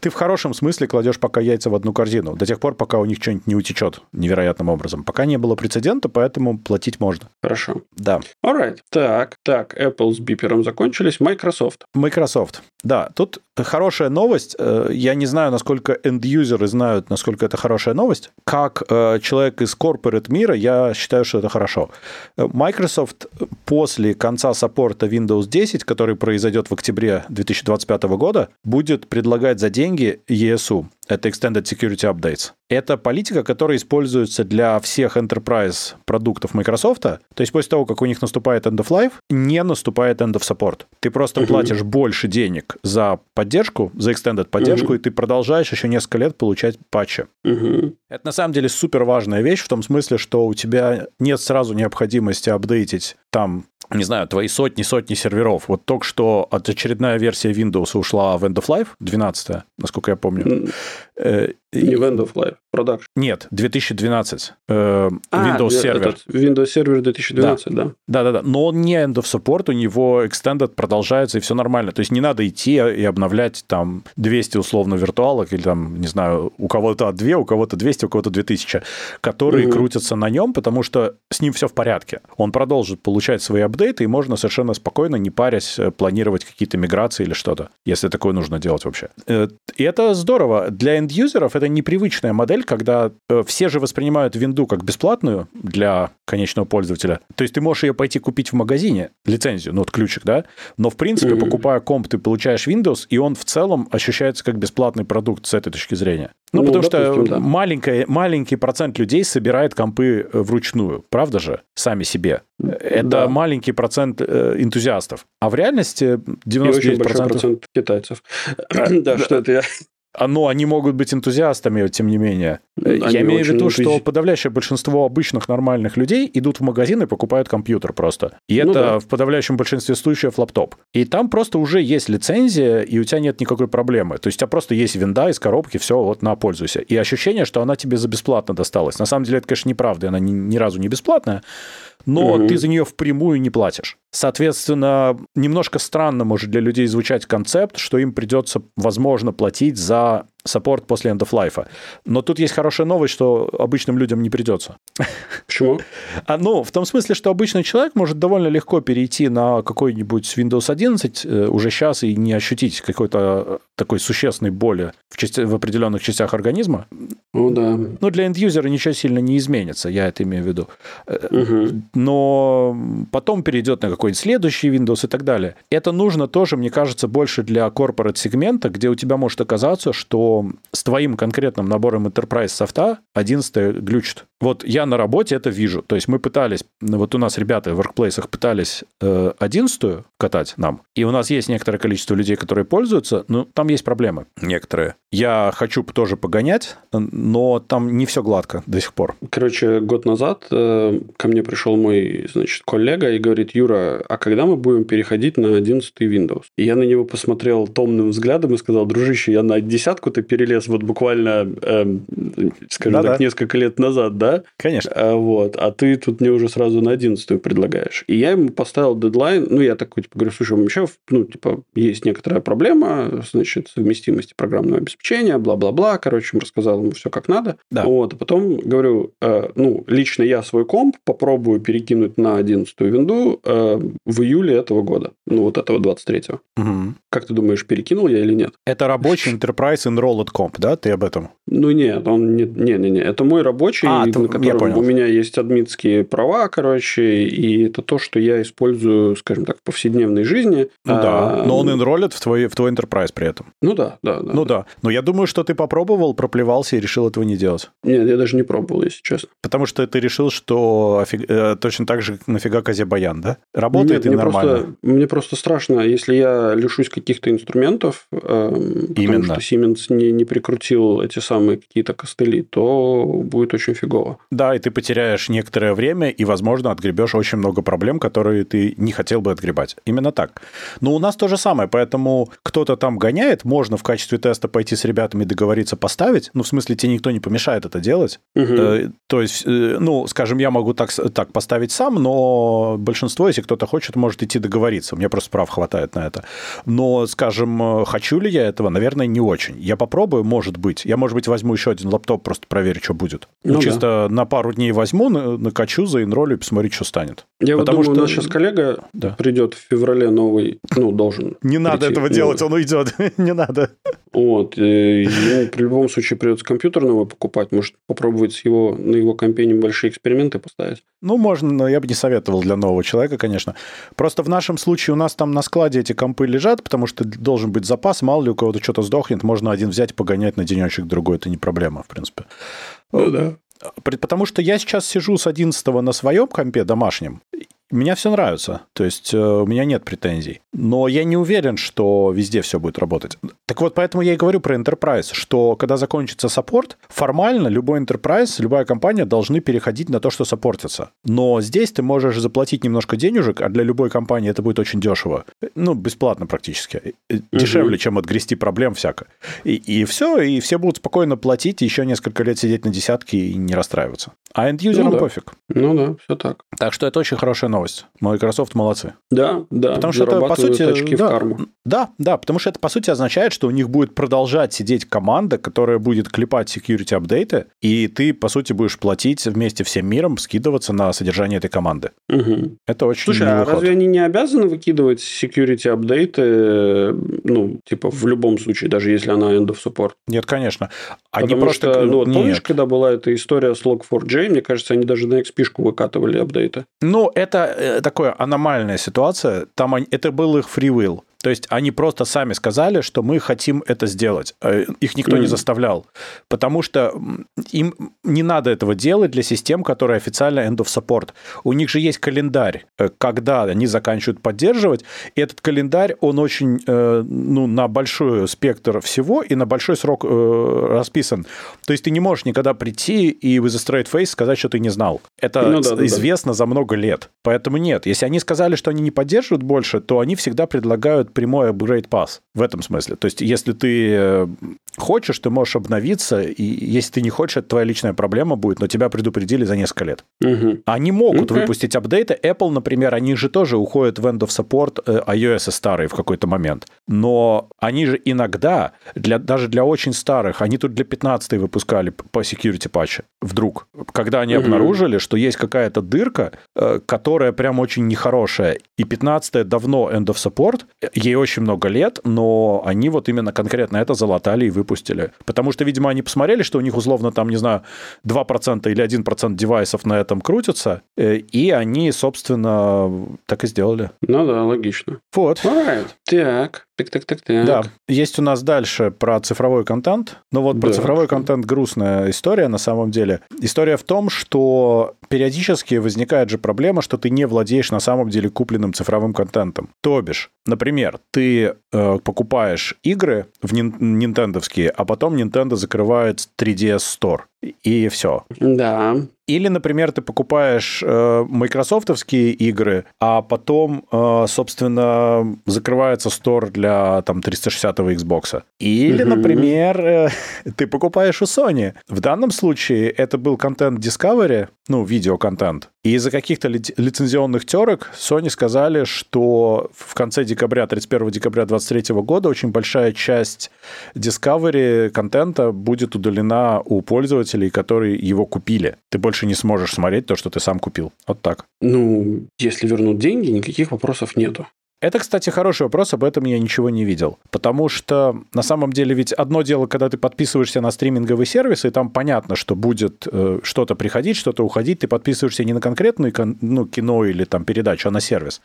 ты в хорошем смысле кладешь пока яйца в одну корзину. До тех пор, пока у них что-нибудь не утечет невероятным образом. Пока не было прецедента, поэтому платить можно. Хорошо. Да. Alright. Так, так, Apple с бипером закончились. Microsoft. Microsoft. Да, тут хорошая новость. Э, я не знаю, насколько end-юзеры знают, насколько это хорошая новость. Как э, человек из corporate мира, я считаю, что это хорошо. Microsoft после конца саппорта Windows 10, который произойдет в октябре 2025 года, будет предлагать за деньги ESU. Это Extended Security Updates. Это политика, которая используется для всех enterprise продуктов Microsoft. То есть после того, как у них наступает end of life, не наступает end of support. Ты просто uh-huh. платишь больше денег за поддержку, за extended поддержку, uh-huh. и ты продолжаешь еще несколько лет получать патчи. Uh-huh. Это на самом деле супер важная вещь в том смысле, что у тебя нет сразу необходимости апдейтить там не знаю, твои сотни-сотни серверов. Вот только что от очередная версия Windows ушла в End of Life, 12 насколько я помню. Э, не в End of Life, Production. Нет, 2012. Э, а, Windows Server. Этот Windows Server 2012, да. Да-да-да. Но он не End of Support, у него Extended продолжается, и все нормально. То есть не надо идти и обновлять там 200 условно виртуалок, или там, не знаю, у кого-то 2, у кого-то 200, у кого-то 2000, которые угу. крутятся на нем, потому что с ним все в порядке. Он продолжит получать свои апдейты, и можно совершенно спокойно, не парясь, э, планировать какие-то миграции или что-то, если такое нужно делать вообще. Э, и это здорово. Для end-юзеров это непривычная модель, когда э, все же воспринимают винду как бесплатную для конечного пользователя. То есть ты можешь ее пойти купить в магазине, лицензию, ну вот ключик, да, но в принципе, mm-hmm. покупая комп, ты получаешь Windows, и он в целом ощущается как бесплатный продукт с этой точки зрения. Ну, ну потому допустим, что да. маленький, маленький процент людей собирает компы вручную, правда же, сами себе. Это да. маленький процент э, энтузиастов. А в реальности 99%... И очень большой процент китайцев. да, что это я но они могут быть энтузиастами, тем не менее. Они Я имею в виду, что подавляющее большинство обычных нормальных людей идут в магазин и покупают компьютер просто. И ну это да. в подавляющем большинстве случаев лаптоп. И там просто уже есть лицензия, и у тебя нет никакой проблемы. То есть у тебя просто есть винда из коробки, все, вот на, пользуйся. И ощущение, что она тебе за бесплатно досталась. На самом деле это, конечно, неправда, она ни, ни разу не бесплатная, но угу. ты за нее впрямую не платишь. Соответственно, немножко странно может для людей звучать концепт, что им придется, возможно, платить за саппорт после end of life. Но тут есть хорошая новость, что обычным людям не придется. Почему? А, ну, в том смысле, что обычный человек может довольно легко перейти на какой-нибудь Windows 11 э, уже сейчас и не ощутить какой-то э, такой существенной боли в, части, в определенных частях организма. Ну да. Ну, для end-юзера ничего сильно не изменится, я это имею в виду. Угу. Но потом перейдет на какой-нибудь следующий Windows и так далее. Это нужно тоже, мне кажется, больше для corporate сегмента, где у тебя может оказаться, что с твоим конкретным набором Enterprise софта 11 глючит. Вот я на работе это вижу. То есть мы пытались, вот у нас ребята в workplace пытались э, 11 катать нам, и у нас есть некоторое количество людей, которые пользуются, но там есть проблемы некоторые. Я хочу тоже погонять, но там не все гладко до сих пор. Короче, год назад э, ко мне пришел мой, значит, коллега и говорит, Юра, а когда мы будем переходить на 11 Windows? И я на него посмотрел томным взглядом и сказал, дружище, я на десятку ты перелез вот буквально, э, скажем да, так, несколько лет назад, да? Конечно. А, вот, а ты тут мне уже сразу на 11 предлагаешь. И я ему поставил дедлайн, ну, я такой, типа, говорю, слушай, у меня, ну, типа, есть некоторая проблема, значит, совместимости программного обеспечения, бла-бла-бла, короче, рассказал ему все как надо. Да. Вот, а потом говорю, э, ну, лично я свой комп попробую перекинуть на 11 винду э, в июле этого года, ну, вот этого 23-го. Угу. Как ты думаешь, перекинул я или нет? Это рабочий Enterprise Enrolled Comp, да? Ты об этом? Ну, нет, он не, не, не, не. это мой рабочий, а, на котором у меня есть админские права, короче, и это то, что я использую, скажем так, в повседневной жизни. Ну а, да, но он enrolled в твой, в твой Enterprise при этом. Ну да, да, да. Ну да. Но я думаю, что ты попробовал, проплевался и решил этого не делать. Нет, я даже не пробовал, если честно. Потому что ты решил, что э, точно так же нафига козе баян, да? Работает Нет, и нормально. Просто, мне просто страшно, если я лишусь каких-то инструментов, э, Именно. потому что Siemens не, не прикрутил эти самые какие-то костыли, то будет очень фигово. Да, и ты потеряешь некоторое время и, возможно, отгребешь очень много проблем, которые ты не хотел бы отгребать. Именно так. Но у нас то же самое, поэтому кто-то там гоняет, можно в качестве теста пойти с ребятами договориться поставить, ну, в смысле, тебе никто не помешает это делать. Угу. То есть, э, ну, скажем, я могу так, так поставить сам, но большинство, если кто-то хочет, может идти договориться. У меня просто прав хватает на это. Но, скажем, э, хочу ли я этого? Наверное, не очень. Я попробую, может быть. Я, может быть, возьму еще один лаптоп, просто проверю, что будет. Ну, ну чисто да. На пару дней возьму, накачу, заинролю и посмотрю, что станет. Я Потому вот думаю, что... у нас сейчас коллега да. придет в феврале новый, ну, должен Не надо этого новый. делать, он уйдет. не надо. Вот. Ему при любом случае придется компьютер новый покупать. Может, попробовать с его, на его компе небольшие эксперименты поставить. Ну, можно, но я бы не советовал для нового человека, конечно. Просто в нашем случае у нас там на складе эти компы лежат, потому что должен быть запас. Мало ли у кого-то что-то сдохнет, можно один взять, погонять на денечек другой. Это не проблема, в принципе. Ну да. Потому что я сейчас сижу с 11 на своем компе домашнем, мне все нравится, то есть э, у меня нет претензий. Но я не уверен, что везде все будет работать. Так вот, поэтому я и говорю про Enterprise, что когда закончится саппорт, формально любой Enterprise, любая компания должны переходить на то, что саппортится. Но здесь ты можешь заплатить немножко денежек, а для любой компании это будет очень дешево. Ну, бесплатно практически. Угу. Дешевле, чем отгрести проблем всяко. И, и все, и все будут спокойно платить, еще несколько лет сидеть на десятке и не расстраиваться. А энд-юзерам ну, да. пофиг. Ну да, все так. Так что это очень хорошая новость. Microsoft молодцы. Да, да. Потому что это, по сути... Очки да, в карму. да, да, потому что это, по сути, означает, что у них будет продолжать сидеть команда, которая будет клепать security апдейты, и ты, по сути, будешь платить вместе всем миром, скидываться на содержание этой команды. Угу. Это очень Слушай, а разве ход. они не обязаны выкидывать security апдейты, ну, типа, в любом случае, даже если она end of support? Нет, конечно. Они Потому просто... что, ну, вот помнишь, когда была эта история с Log4j, мне кажется, они даже на XP выкатывали апдейты. Ну, это такая аномальная ситуация. Там это был их фривилл. То есть они просто сами сказали, что мы хотим это сделать. Э, их никто mm. не заставлял. Потому что им не надо этого делать для систем, которые официально end of support. У них же есть календарь, э, когда они заканчивают поддерживать. И этот календарь, он очень э, ну, на большой спектр всего и на большой срок расписан. То есть ты не можешь никогда прийти и в straight face сказать, что ты не знал. Это ну, да, известно да. за много лет. Поэтому нет. Если они сказали, что они не поддерживают больше, то они всегда предлагают прямой upgrade pass в этом смысле. То есть если ты э, хочешь, ты можешь обновиться, и если ты не хочешь, это твоя личная проблема будет, но тебя предупредили за несколько лет. Угу. Они могут okay. выпустить апдейты. Apple, например, они же тоже уходят в end of support э, iOS старые в какой-то момент. Но они же иногда, для, даже для очень старых, они тут для 15 выпускали по security патче вдруг, когда они угу. обнаружили, что есть какая-то дырка, э, которая прям очень нехорошая, и 15 давно end of support, ей очень много лет, но они вот именно конкретно это залатали и выпустили. Потому что, видимо, они посмотрели, что у них условно там, не знаю, 2% или 1% девайсов на этом крутятся, э, и они, собственно, так и сделали. Ну да, логично. Вот. Alright. Так. Так, так, так, так. Да, есть у нас дальше про цифровой контент. Но вот да. про цифровой контент грустная история на самом деле. История в том, что периодически возникает же проблема, что ты не владеешь на самом деле купленным цифровым контентом. То бишь, например, ты э, покупаешь игры в нин- нинтендовские, а потом Nintendo закрывает 3DS Store и все. Да. Или, например, ты покупаешь э, майкрософтовские игры, а потом, э, собственно, закрывается стор для там 360-го Xbox. Или, угу. например, э, ты покупаешь у Sony. В данном случае это был контент Discovery, ну, видеоконтент. И из-за каких-то ли- лицензионных терок Sony сказали, что в конце декабря, 31 декабря 2023 года очень большая часть Discovery контента будет удалена у пользователей, которые его купили. Ты больше не сможешь смотреть то, что ты сам купил. Вот так. Ну, если вернут деньги, никаких вопросов нету. Это, кстати, хороший вопрос, об этом я ничего не видел. Потому что, на самом деле, ведь одно дело, когда ты подписываешься на стриминговые сервисы, и там понятно, что будет э, что-то приходить, что-то уходить, ты подписываешься не на конкретную ну, кино или там передачу, а на сервис.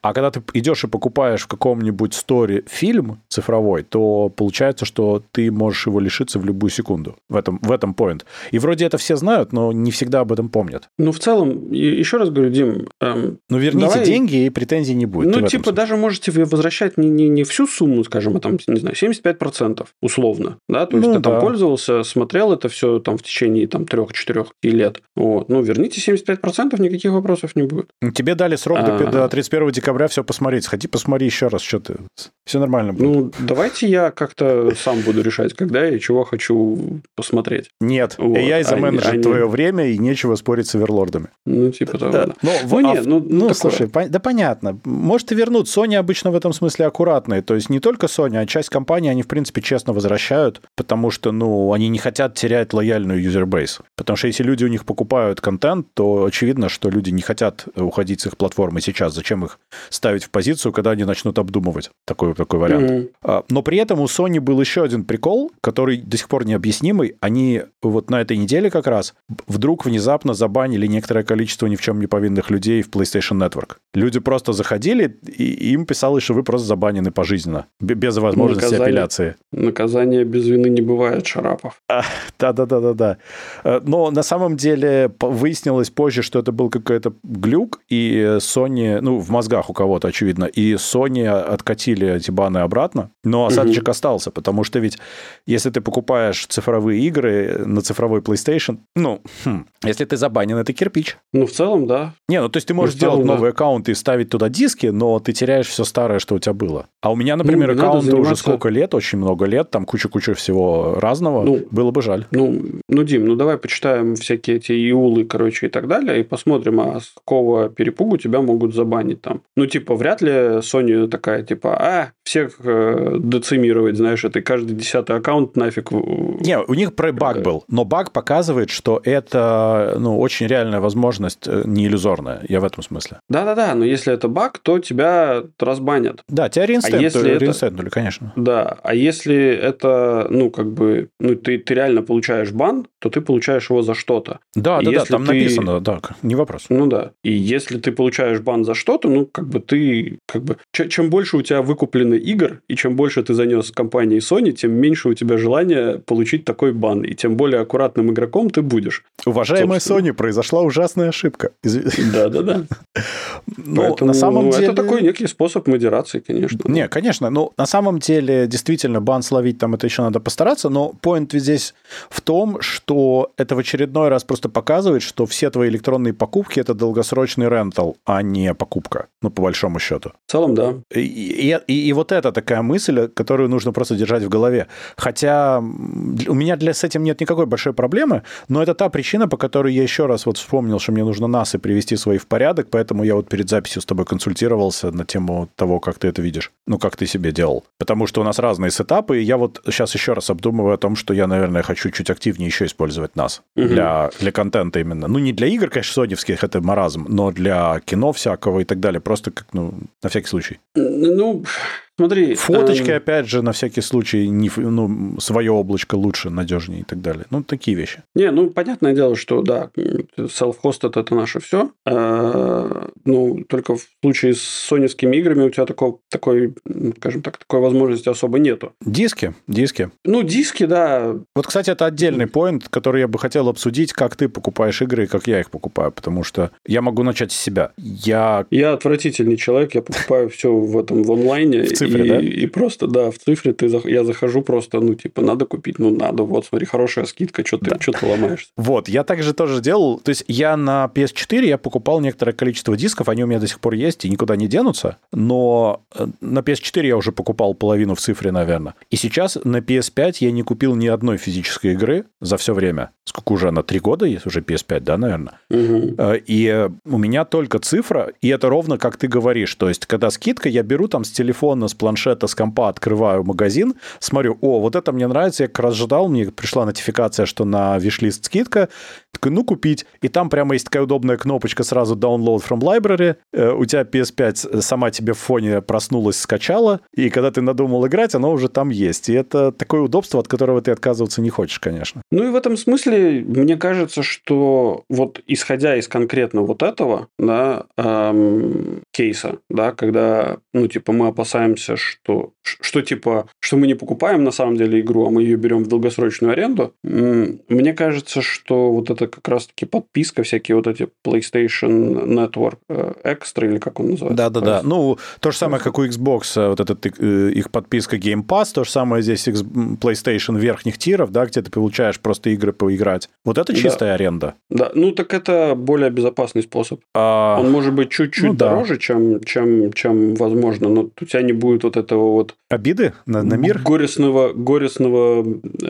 А когда ты идешь и покупаешь в каком-нибудь сторе фильм цифровой, то получается, что ты можешь его лишиться в любую секунду. В этом, в этом point. И вроде это все знают, но не всегда об этом помнят. Ну, в целом, еще раз говорю, Дим... Эм, ну, верните давай... деньги, и претензий не будет. Ну, типа, типа даже можете возвращать не, не, не всю сумму, скажем, а там, не знаю, 75% условно, да, то есть ну, ты да. там пользовался, смотрел это все там в течение там 3-4 лет, вот, ну, верните 75%, никаких вопросов не будет. Тебе дали срок а... до, до 31 декабря все посмотреть, сходи посмотри еще раз, что ты, все нормально будет. Ну, давайте я как-то сам буду решать, когда я чего хочу посмотреть. Нет, вот. я из-за менеджер они... твое время, и нечего спорить с оверлордами. Ну, типа того, да. Ну, ну, нет, ну, ну слушай, да понятно, может и вернут, Sony Sony обычно в этом смысле аккуратные. То есть не только Sony, а часть компаний они, в принципе, честно возвращают, потому что, ну, они не хотят терять лояльную юзербейс. Потому что если люди у них покупают контент, то очевидно, что люди не хотят уходить с их платформы сейчас. Зачем их ставить в позицию, когда они начнут обдумывать такой, такой вариант? Mm-hmm. Но при этом у Sony был еще один прикол, который до сих пор необъяснимый. Они вот на этой неделе как раз вдруг внезапно забанили некоторое количество ни в чем не повинных людей в PlayStation Network. Люди просто заходили, и им писалось, что вы просто забанены пожизненно, без возможности наказание, апелляции. Наказание без вины не бывает, Шарапов. А, да-да-да-да-да. Э, но на самом деле выяснилось позже, что это был какой-то глюк, и Sony, ну, в мозгах у кого-то, очевидно, и Sony откатили эти баны обратно, но осадочек угу. остался, потому что ведь если ты покупаешь цифровые игры на цифровой PlayStation, ну, хм, если ты забанен, это кирпич. Ну, в целом, да. Не, ну, то есть ты можешь ну, сделать целом, новый да. аккаунт и ставить туда диски, но ты теряешь все старое, что у тебя было. А у меня, например, ну, аккаунты заниматься... уже сколько лет, очень много лет, там куча-куча всего разного. Ну, было бы жаль. Ну, ну, Дим, ну давай почитаем всякие эти иулы, короче, и так далее, и посмотрим, а с какого перепугу тебя могут забанить там. Ну, типа, вряд ли Sony такая, типа, а, всех э, децимировать, знаешь, это каждый десятый аккаунт нафиг. Не, у них про баг был, но баг показывает, что это, ну, очень реальная возможность, э, не иллюзорная, я в этом смысле. Да-да-да, но если это баг, то тебя разбанят. Да, тебя реинстентнули, а если реинстентнули, это... конечно. Да, а если это, ну, как бы, ну, ты, ты реально получаешь бан, то ты получаешь его за что-то. Да, да, да, там ты... написано, да, не вопрос. Ну да. И если ты получаешь бан за что-то, ну, как бы ты, как бы, чем больше у тебя выкуплено игр, и чем больше ты занес компании Sony, тем меньше у тебя желания получить такой бан, и тем более аккуратным игроком ты будешь. Уважаемая Sony, произошла ужасная ошибка. Да, да, да. Но на самом деле... Это такой некий способ модерации, конечно. Не, конечно. Ну, на самом деле, действительно, бан словить там это еще надо постараться, но поинт здесь в том, что это в очередной раз просто показывает, что все твои электронные покупки — это долгосрочный рентал, а не покупка, ну, по большому счету. В целом, да. И, и, и, и вот это такая мысль, которую нужно просто держать в голове. Хотя у меня для, с этим нет никакой большой проблемы, но это та причина, по которой я еще раз вот вспомнил, что мне нужно нас и привести свои в порядок, поэтому я вот перед записью с тобой консультировался на тему того, как ты это видишь, ну, как ты себе делал. Потому что у нас разные сетапы, и я вот сейчас еще раз обдумываю о том, что я, наверное, хочу чуть активнее еще использовать нас угу. для, для контента именно. Ну, не для игр, конечно, соневских, это маразм, но для кино всякого и так далее, просто как, ну, на всякий случай. Ну, Смотри. Фоточки, эм... опять же, на всякий случай, не, ну, свое облачко лучше, надежнее и так далее. Ну, такие вещи. Не, ну, понятное дело, что, да, self-hosted – это наше все. А, ну, только в случае с соневскими играми у тебя такого, такой, скажем так, такой возможности особо нету. Диски, диски. Ну, диски, да. Вот, кстати, это отдельный поинт, который я бы хотел обсудить, как ты покупаешь игры и как я их покупаю, потому что я могу начать с себя. Я... Я отвратительный человек, я покупаю все в этом в онлайне. В цифре, и, да? И просто, да, в цифре ты, я захожу просто, ну, типа, надо купить, ну, надо, вот, смотри, хорошая скидка, что ты, да. что ты ломаешься. Вот, я также тоже делал, то есть я на PS4 я покупал некоторое количество дисков, они у меня до сих пор есть и никуда не денутся, но э, на PS4 я уже покупал половину в цифре, наверное. И сейчас на PS5 я не купил ни одной физической игры за все время. Сколько уже она? Три года есть уже PS5, да, наверное? Угу. И у меня только цифра, и это ровно как ты говоришь. То есть, когда скидка, я беру там с телефона, с планшета, с компа открываю магазин, смотрю, о, вот это мне нравится, я как раз ждал, мне пришла нотификация, что на вишлист скидка, такой, ну, купить. И там прямо есть такая удобная кнопочка сразу download from library, э, у тебя PS5 сама тебе в фоне проснулась, скачала, и когда ты надумал играть, оно уже там есть. И это такое удобство, от которого ты отказываться не хочешь, конечно. Ну и в этом смысле, мне кажется, что вот исходя из конкретно вот этого, да, эм, кейса, да, когда, ну, типа, мы опасаемся, что, что, типа, что мы не покупаем на самом деле игру, а мы ее берем в долгосрочную аренду, мне кажется, что вот это как раз-таки подписка, всякие вот эти PlayStation Network э, Extra, или как он называется? Да-да-да. Ну, то же самое, как у Xbox, э, вот эта э, их подписка Game Pass, то же самое здесь PlayStation верхних тиров, да, где ты получаешь просто игры поиграть. Вот это чистая да. аренда. Да, ну так это более безопасный способ. А... Он может быть чуть-чуть ну, дороже, да. чем, чем, чем возможно, но у тебя не будет вот этого вот... Обиды на, на мир? Горестного, горестного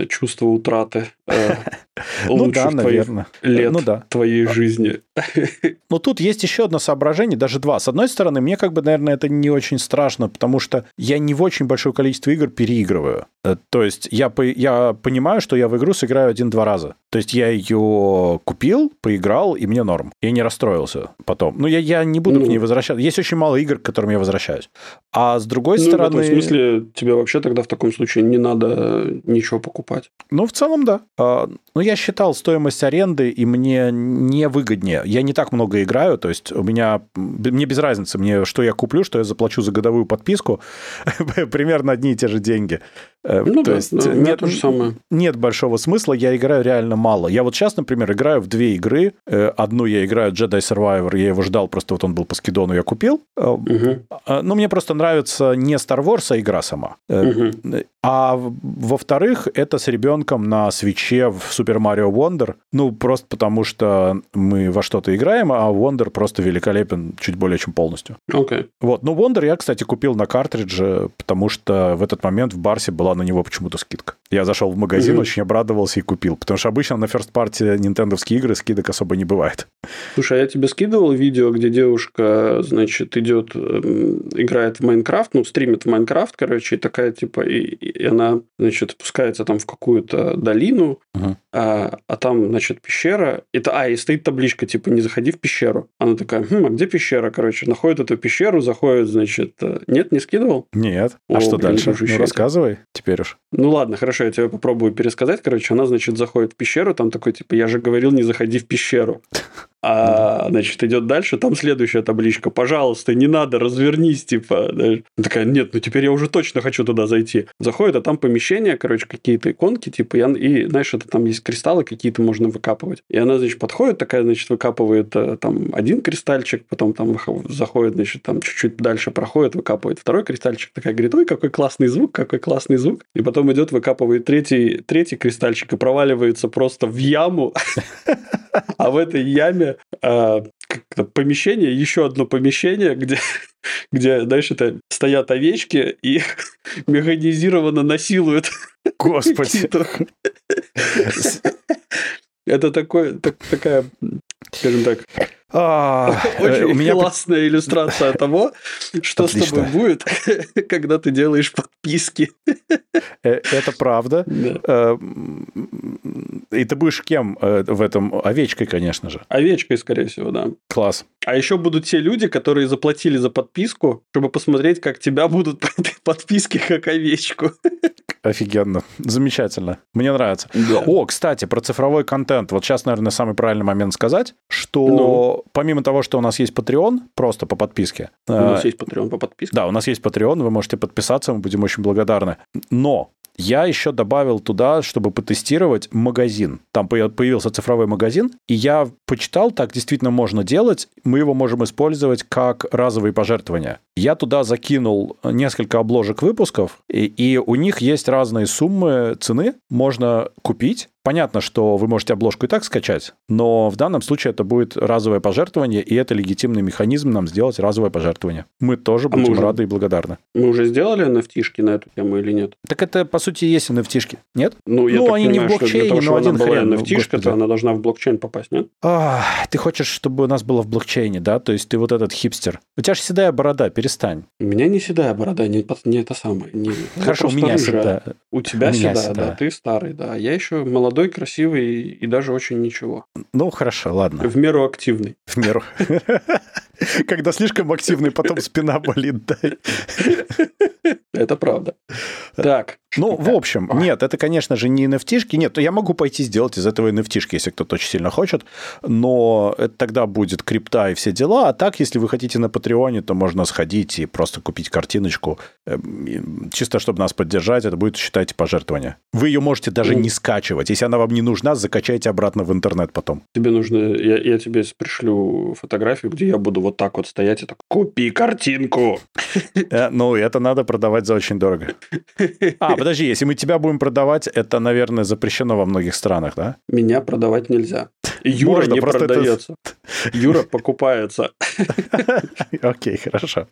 чувства утраты ну да, наверное. лет ну, да. твоей жизни. Ну тут есть еще одно соображение, даже два. С одной стороны, мне как бы, наверное, это не очень страшно, потому что я не в очень большое количество игр переигрываю. Э, то есть я, я понимаю, что я в игру сыграю один-два раза. То есть я ее купил, поиграл, и мне норм. Я не расстроился потом. Ну, я, я не буду ну, к ней возвращаться. Есть очень мало игр, к которым я возвращаюсь. А с другой ну, стороны... В этом смысле тебе вообще тогда в таком случае не надо ничего покупать. Ну, в целом, да. А, ну, я считал стоимость аренды, и мне не выгоднее. Я не так много играю, то есть у меня... Мне без разницы, мне что я куплю, что я заплачу за годовую подписку. Примерно одни и те же деньги. Э, ну, то да, есть да, нет, то же самое. нет большого смысла, я играю реально мало. Я вот сейчас, например, играю в две игры. Э, одну я играю Jedi Survivor, я его ждал, просто вот он был по скидону, я купил. Угу. Но мне просто нравится не Star Wars, а игра сама. Угу. А во-вторых, это с ребенком на свече в Super Mario Wonder. Ну, просто потому что мы во что-то играем, а Wonder просто великолепен чуть более чем полностью. Окей. Okay. Вот. Ну, Wonder я, кстати, купил на картридже, потому что в этот момент в Барсе была на него почему-то скидка. Я зашел в магазин, mm-hmm. очень обрадовался и купил. Потому что обычно на first party нинтендовские игры скидок особо не бывает. Слушай, а я тебе скидывал видео, где девушка, значит, идет, эм, играет в Майнкрафт, ну, стримит в Майнкрафт, короче, и такая, типа, и, и она, значит, спускается там в какую-то долину, uh-huh. а, а там, значит, пещера, и, а, и стоит табличка, типа, не заходи в пещеру. Она такая, хм, а где пещера, короче? Находит эту пещеру, заходит, значит... Э, нет, не скидывал? Нет. А О, что блин, дальше? Ну, рассказывай теперь уж. Ну, ладно, хорошо, я тебе попробую пересказать. Короче, она, значит, заходит в пещеру, там такой, типа, я же говорил, не заходи в пещеру. А, значит, идет дальше, там следующая табличка. Пожалуйста, не надо, развернись, типа. Она такая, нет, ну теперь я уже точно хочу туда зайти. Заходит, а там помещение, короче, какие-то иконки, типа, и, знаешь, это там есть кристаллы какие-то можно выкапывать. И она, значит, подходит такая, значит, выкапывает э, там один кристальчик, потом там заходит, значит, там чуть-чуть дальше проходит, выкапывает второй кристальчик, такая говорит, ой, какой классный звук, какой классный звук. И потом идет, выкапывает третий, третий кристальчик и проваливается просто в яму. А в этой яме э, помещение, еще одно помещение, где, где, знаешь, это стоят овечки и механизированно насилуют. Господи. Это такой, так, такая, скажем так, а, Очень у меня классная иллюстрация того, что Отлично. с тобой будет, когда ты делаешь подписки. Э, это правда. Да. Э, и ты будешь кем э, в этом? Овечкой, конечно же. Овечкой, скорее всего, да. Класс. А еще будут те люди, которые заплатили за подписку, чтобы посмотреть, как тебя будут по этой подписке, как овечку. Офигенно. Замечательно. Мне нравится. Да. О, кстати, про цифровой контент. Вот сейчас, наверное, самый правильный момент сказать, что ну. Помимо того, что у нас есть Patreon, просто по подписке. У нас есть Patreon по подписке. Да, у нас есть Patreon, вы можете подписаться, мы будем очень благодарны. Но я еще добавил туда, чтобы потестировать магазин. Там появился цифровой магазин, и я почитал, так действительно можно делать. Мы его можем использовать как разовые пожертвования. Я туда закинул несколько обложек выпусков, и, и у них есть разные суммы цены. Можно купить Понятно, что вы можете обложку и так скачать, но в данном случае это будет разовое пожертвование, и это легитимный механизм нам сделать разовое пожертвование. Мы тоже а будем мы уже, рады и благодарны. Мы уже сделали nft на эту тему или нет? Так это, по сути, есть nft нет? Ну, я ну они понимаю, не в блокчейне, того, но один хрен. nft то она должна в блокчейн попасть, нет? А, ты хочешь, чтобы у нас было в блокчейне, да? То есть ты вот этот хипстер. У тебя же седая борода, перестань. У меня не седая борода, не, не это самое. Не, Хорошо, у меня седая. У тебя у седая, седая, да, ты старый, да. Я еще молодой молодой, красивый и даже очень ничего. Ну, хорошо, ладно. В меру активный. В меру. Когда слишком активный, потом спина болит, да. Это правда. Так. Ну, в общем, нет, это, конечно же, не nft Нет, я могу пойти сделать из этого nft если кто-то очень сильно хочет, но это тогда будет крипта и все дела. А так, если вы хотите на Патреоне, то можно сходить и просто купить картиночку, эм, чисто чтобы нас поддержать. Это будет, считайте, пожертвование. Вы ее можете даже ну, не скачивать. Если она вам не нужна, закачайте обратно в интернет потом. Тебе нужно... Я, я тебе пришлю фотографию, где я буду вот так вот стоять и так, купи картинку. Э, ну, это надо продавать за очень дорого. А, подожди, если мы тебя будем продавать, это, наверное, запрещено во многих странах, да? Меня продавать нельзя. Юра Можно, не продается. Это... Юра покупается. Окей, хорошо.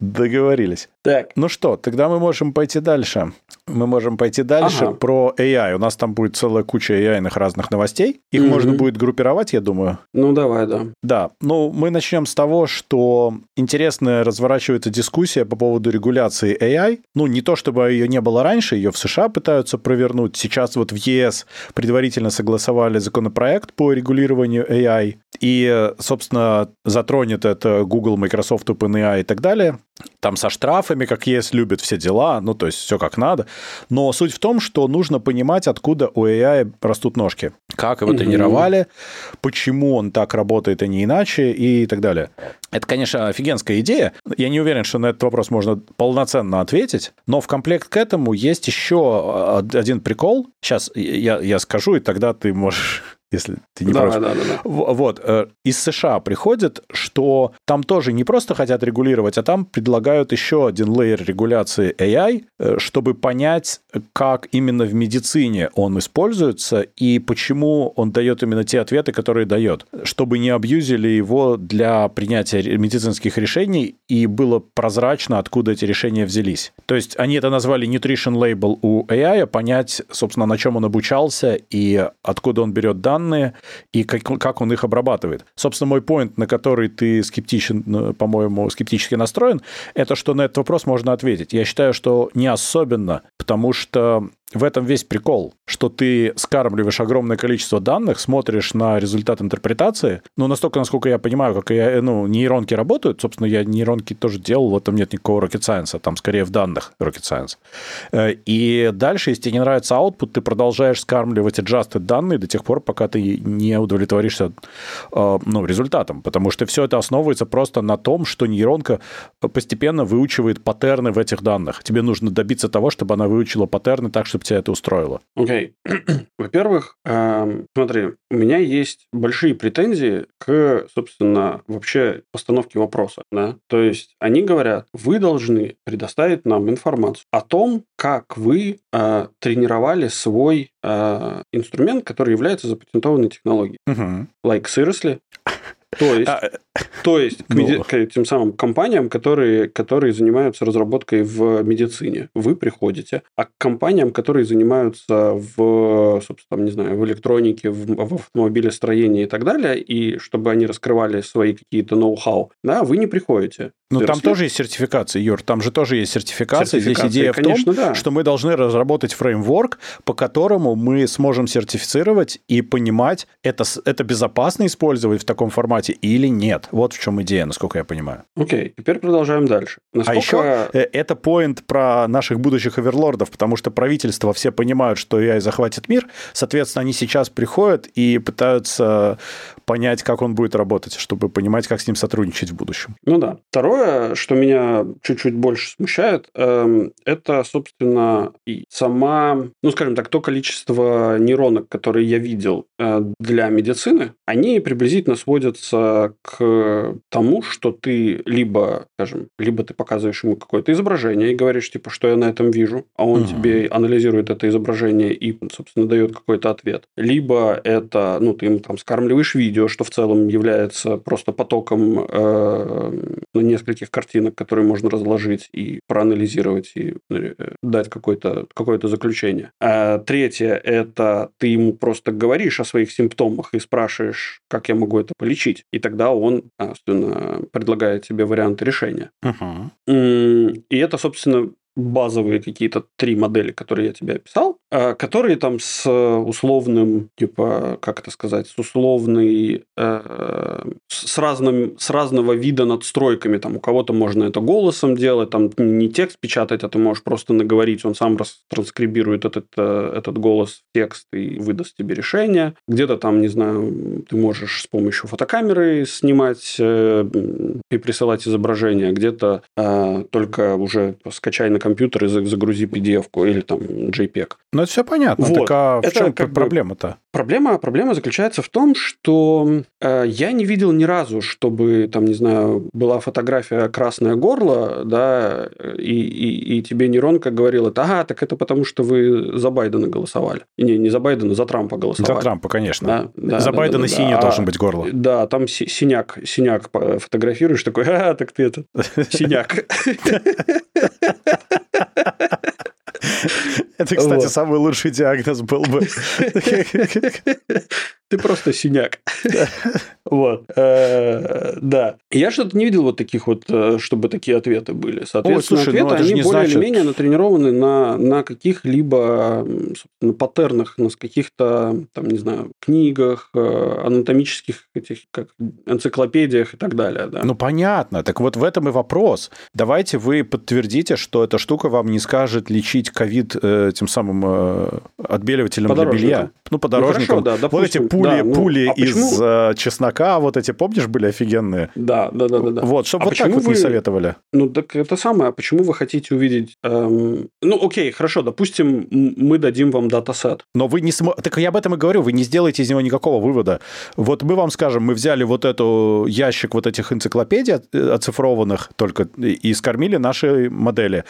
Договорились. Так. Ну что, тогда мы можем пойти дальше. Мы можем пойти дальше ага. про AI. У нас там будет целая куча AI разных новостей. Их mm можно будет группировать, я думаю. Ну, давай, да. Да. Ну, мы начнем с того, что интересная разворачивается дискуссия по поводу регуляции AI. Ну, не то, чтобы ее не было раньше, ее в США пытаются провернуть. Сейчас вот в ЕС предварительно согласовали законопроект по регулированию AI. И, собственно, затронет это Google, Microsoft, OpenAI и так далее. Там со штрафами, как есть, любят все дела, ну, то есть все как надо. Но суть в том, что нужно понимать, откуда у AI растут ножки. Как его тренировали, почему он так работает, а не иначе, и так далее. Это, конечно, офигенская идея. Я не уверен, что на этот вопрос можно полноценно ответить, но в комплект к этому есть еще один прикол. Сейчас я, я скажу, и тогда ты можешь если ты не да, против. Да, да, да. Вот. Э, из США приходит, что там тоже не просто хотят регулировать, а там предлагают еще один лейер регуляции AI, э, чтобы понять, как именно в медицине он используется и почему он дает именно те ответы, которые дает, чтобы не абьюзили его для принятия медицинских решений и было прозрачно, откуда эти решения взялись. То есть они это назвали nutrition label у AI, понять, собственно, на чем он обучался и откуда он берет данные и как, как он их обрабатывает. Собственно, мой point, на который ты скептичен, э, по-моему, скептически настроен, это что на этот вопрос можно ответить. Я считаю, что не особенно, потому что в этом весь прикол, что ты скармливаешь огромное количество данных, смотришь на результат интерпретации, ну, настолько, насколько я понимаю, как я, ну, нейронки работают, собственно, я нейронки тоже делал, в этом нет никакого rocket science, там скорее в данных rocket science. Э, и дальше, если тебе не нравится output, ты продолжаешь скармливать adjusted данные до тех пор, пока ты не удовлетворишься э, ну, результатом, потому что все это основывается просто на том, что нейронка постепенно выучивает паттерны в этих данных. Тебе нужно добиться того, чтобы она выучила паттерны так, чтобы тебя это устроило? Окей. Okay. Во-первых, э, смотри, у меня есть большие претензии к, собственно, вообще постановке вопроса. Да? То есть они говорят, вы должны предоставить нам информацию о том, как вы э, тренировали свой э, инструмент, который является запатентованной технологией. Uh-huh. Like seriously? То есть, а, то есть к, меди... к тем самым компаниям, которые, которые занимаются разработкой в медицине, вы приходите, а к компаниям, которые занимаются в, собственно, не знаю, в электронике, в, в автомобилестроении и так далее, и чтобы они раскрывали свои какие-то ноу-хау, да, вы не приходите. Но там тоже есть сертификация, Юр, там же тоже есть сертификация. Здесь идея конечно, в том, да. что мы должны разработать фреймворк, по которому мы сможем сертифицировать и понимать, это, это безопасно использовать в таком формате или нет. Вот в чем идея, насколько я понимаю. Окей, okay, теперь продолжаем дальше. А насколько... А еще э, это поинт про наших будущих оверлордов, потому что правительства все понимают, что AI захватит мир, соответственно, они сейчас приходят и пытаются понять, как он будет работать, чтобы понимать, как с ним сотрудничать в будущем. Ну да. Второе, что меня чуть-чуть больше смущает, эм, это, собственно, сама, ну, скажем так, то количество нейронок, которые я видел э, для медицины, они приблизительно сводятся к тому, что ты либо, скажем, либо ты показываешь ему какое-то изображение и говоришь, типа, что я на этом вижу, а он угу. тебе анализирует это изображение и, собственно, дает какой-то ответ. Либо это, ну, ты ему там скармливаешь видео, видео, что в целом является просто потоком э, нескольких картинок, которые можно разложить и проанализировать и э, дать какое-то какое заключение. А третье – это ты ему просто говоришь о своих симптомах и спрашиваешь, как я могу это полечить. И тогда он, собственно, предлагает тебе варианты решения. Uh-huh. И это, собственно, базовые какие-то три модели, которые я тебе описал, а, которые там с условным, типа, как это сказать, с условной, э, с, разным, с разного вида надстройками. Там у кого-то можно это голосом делать, там не текст печатать, а ты можешь просто наговорить, он сам транскрибирует этот, э, этот голос в текст и выдаст тебе решение. Где-то там, не знаю, ты можешь с помощью фотокамеры снимать э, и присылать изображение, где-то только уже скачай на компьютер и загрузи PDF-ку или там JPEG. Ну, это все понятно. Вот. Так а в это чем проблема-то? Проблема, проблема заключается в том, что э, я не видел ни разу, чтобы, там, не знаю, была фотография красное горло, да, и, и, и тебе нейронка говорила, ага, так это потому, что вы за Байдена голосовали. Не, не за Байдена, за Трампа голосовали. За Трампа, конечно. Да, да, за да, Байдена да, да, синий да. должен быть горло. Да, там синяк, синяк фотографируешь, такой, а, так ты это, синяк. Это, кстати, вот. самый лучший диагноз был бы. Ты просто синяк. Вот. Э, да. Я что-то не видел вот таких вот, э, чтобы такие ответы были. Соответственно, ну, ответы, они более или менее натренированы на, каких-либо на паттернах, на каких-то, там, не знаю, книгах, э, анатомических этих, как энциклопедиях и так далее. Да. Ну, понятно. Так вот в этом и вопрос. Давайте вы подтвердите, что эта штука вам не скажет лечить ковид тем самым отбеливателем для белья. Ну, подорожником. Ну, допустим, вот эти пули, да, ну, пули а из э, чеснока, вот эти, помнишь, были офигенные? Да, да, да, да. да. Вот, чтобы А вот так вот не вы- советовали. Ну, так это самое. А почему вы хотите увидеть... эм, Ну, окей, хорошо, допустим, мы дадим вам датасет. Но вы не сможете... Так я об этом и говорю, вы не сделаете из него никакого вывода. Вот мы вам скажем, мы взяли вот эту ящик вот этих энциклопедий э, оцифрованных только и скормили наши модели.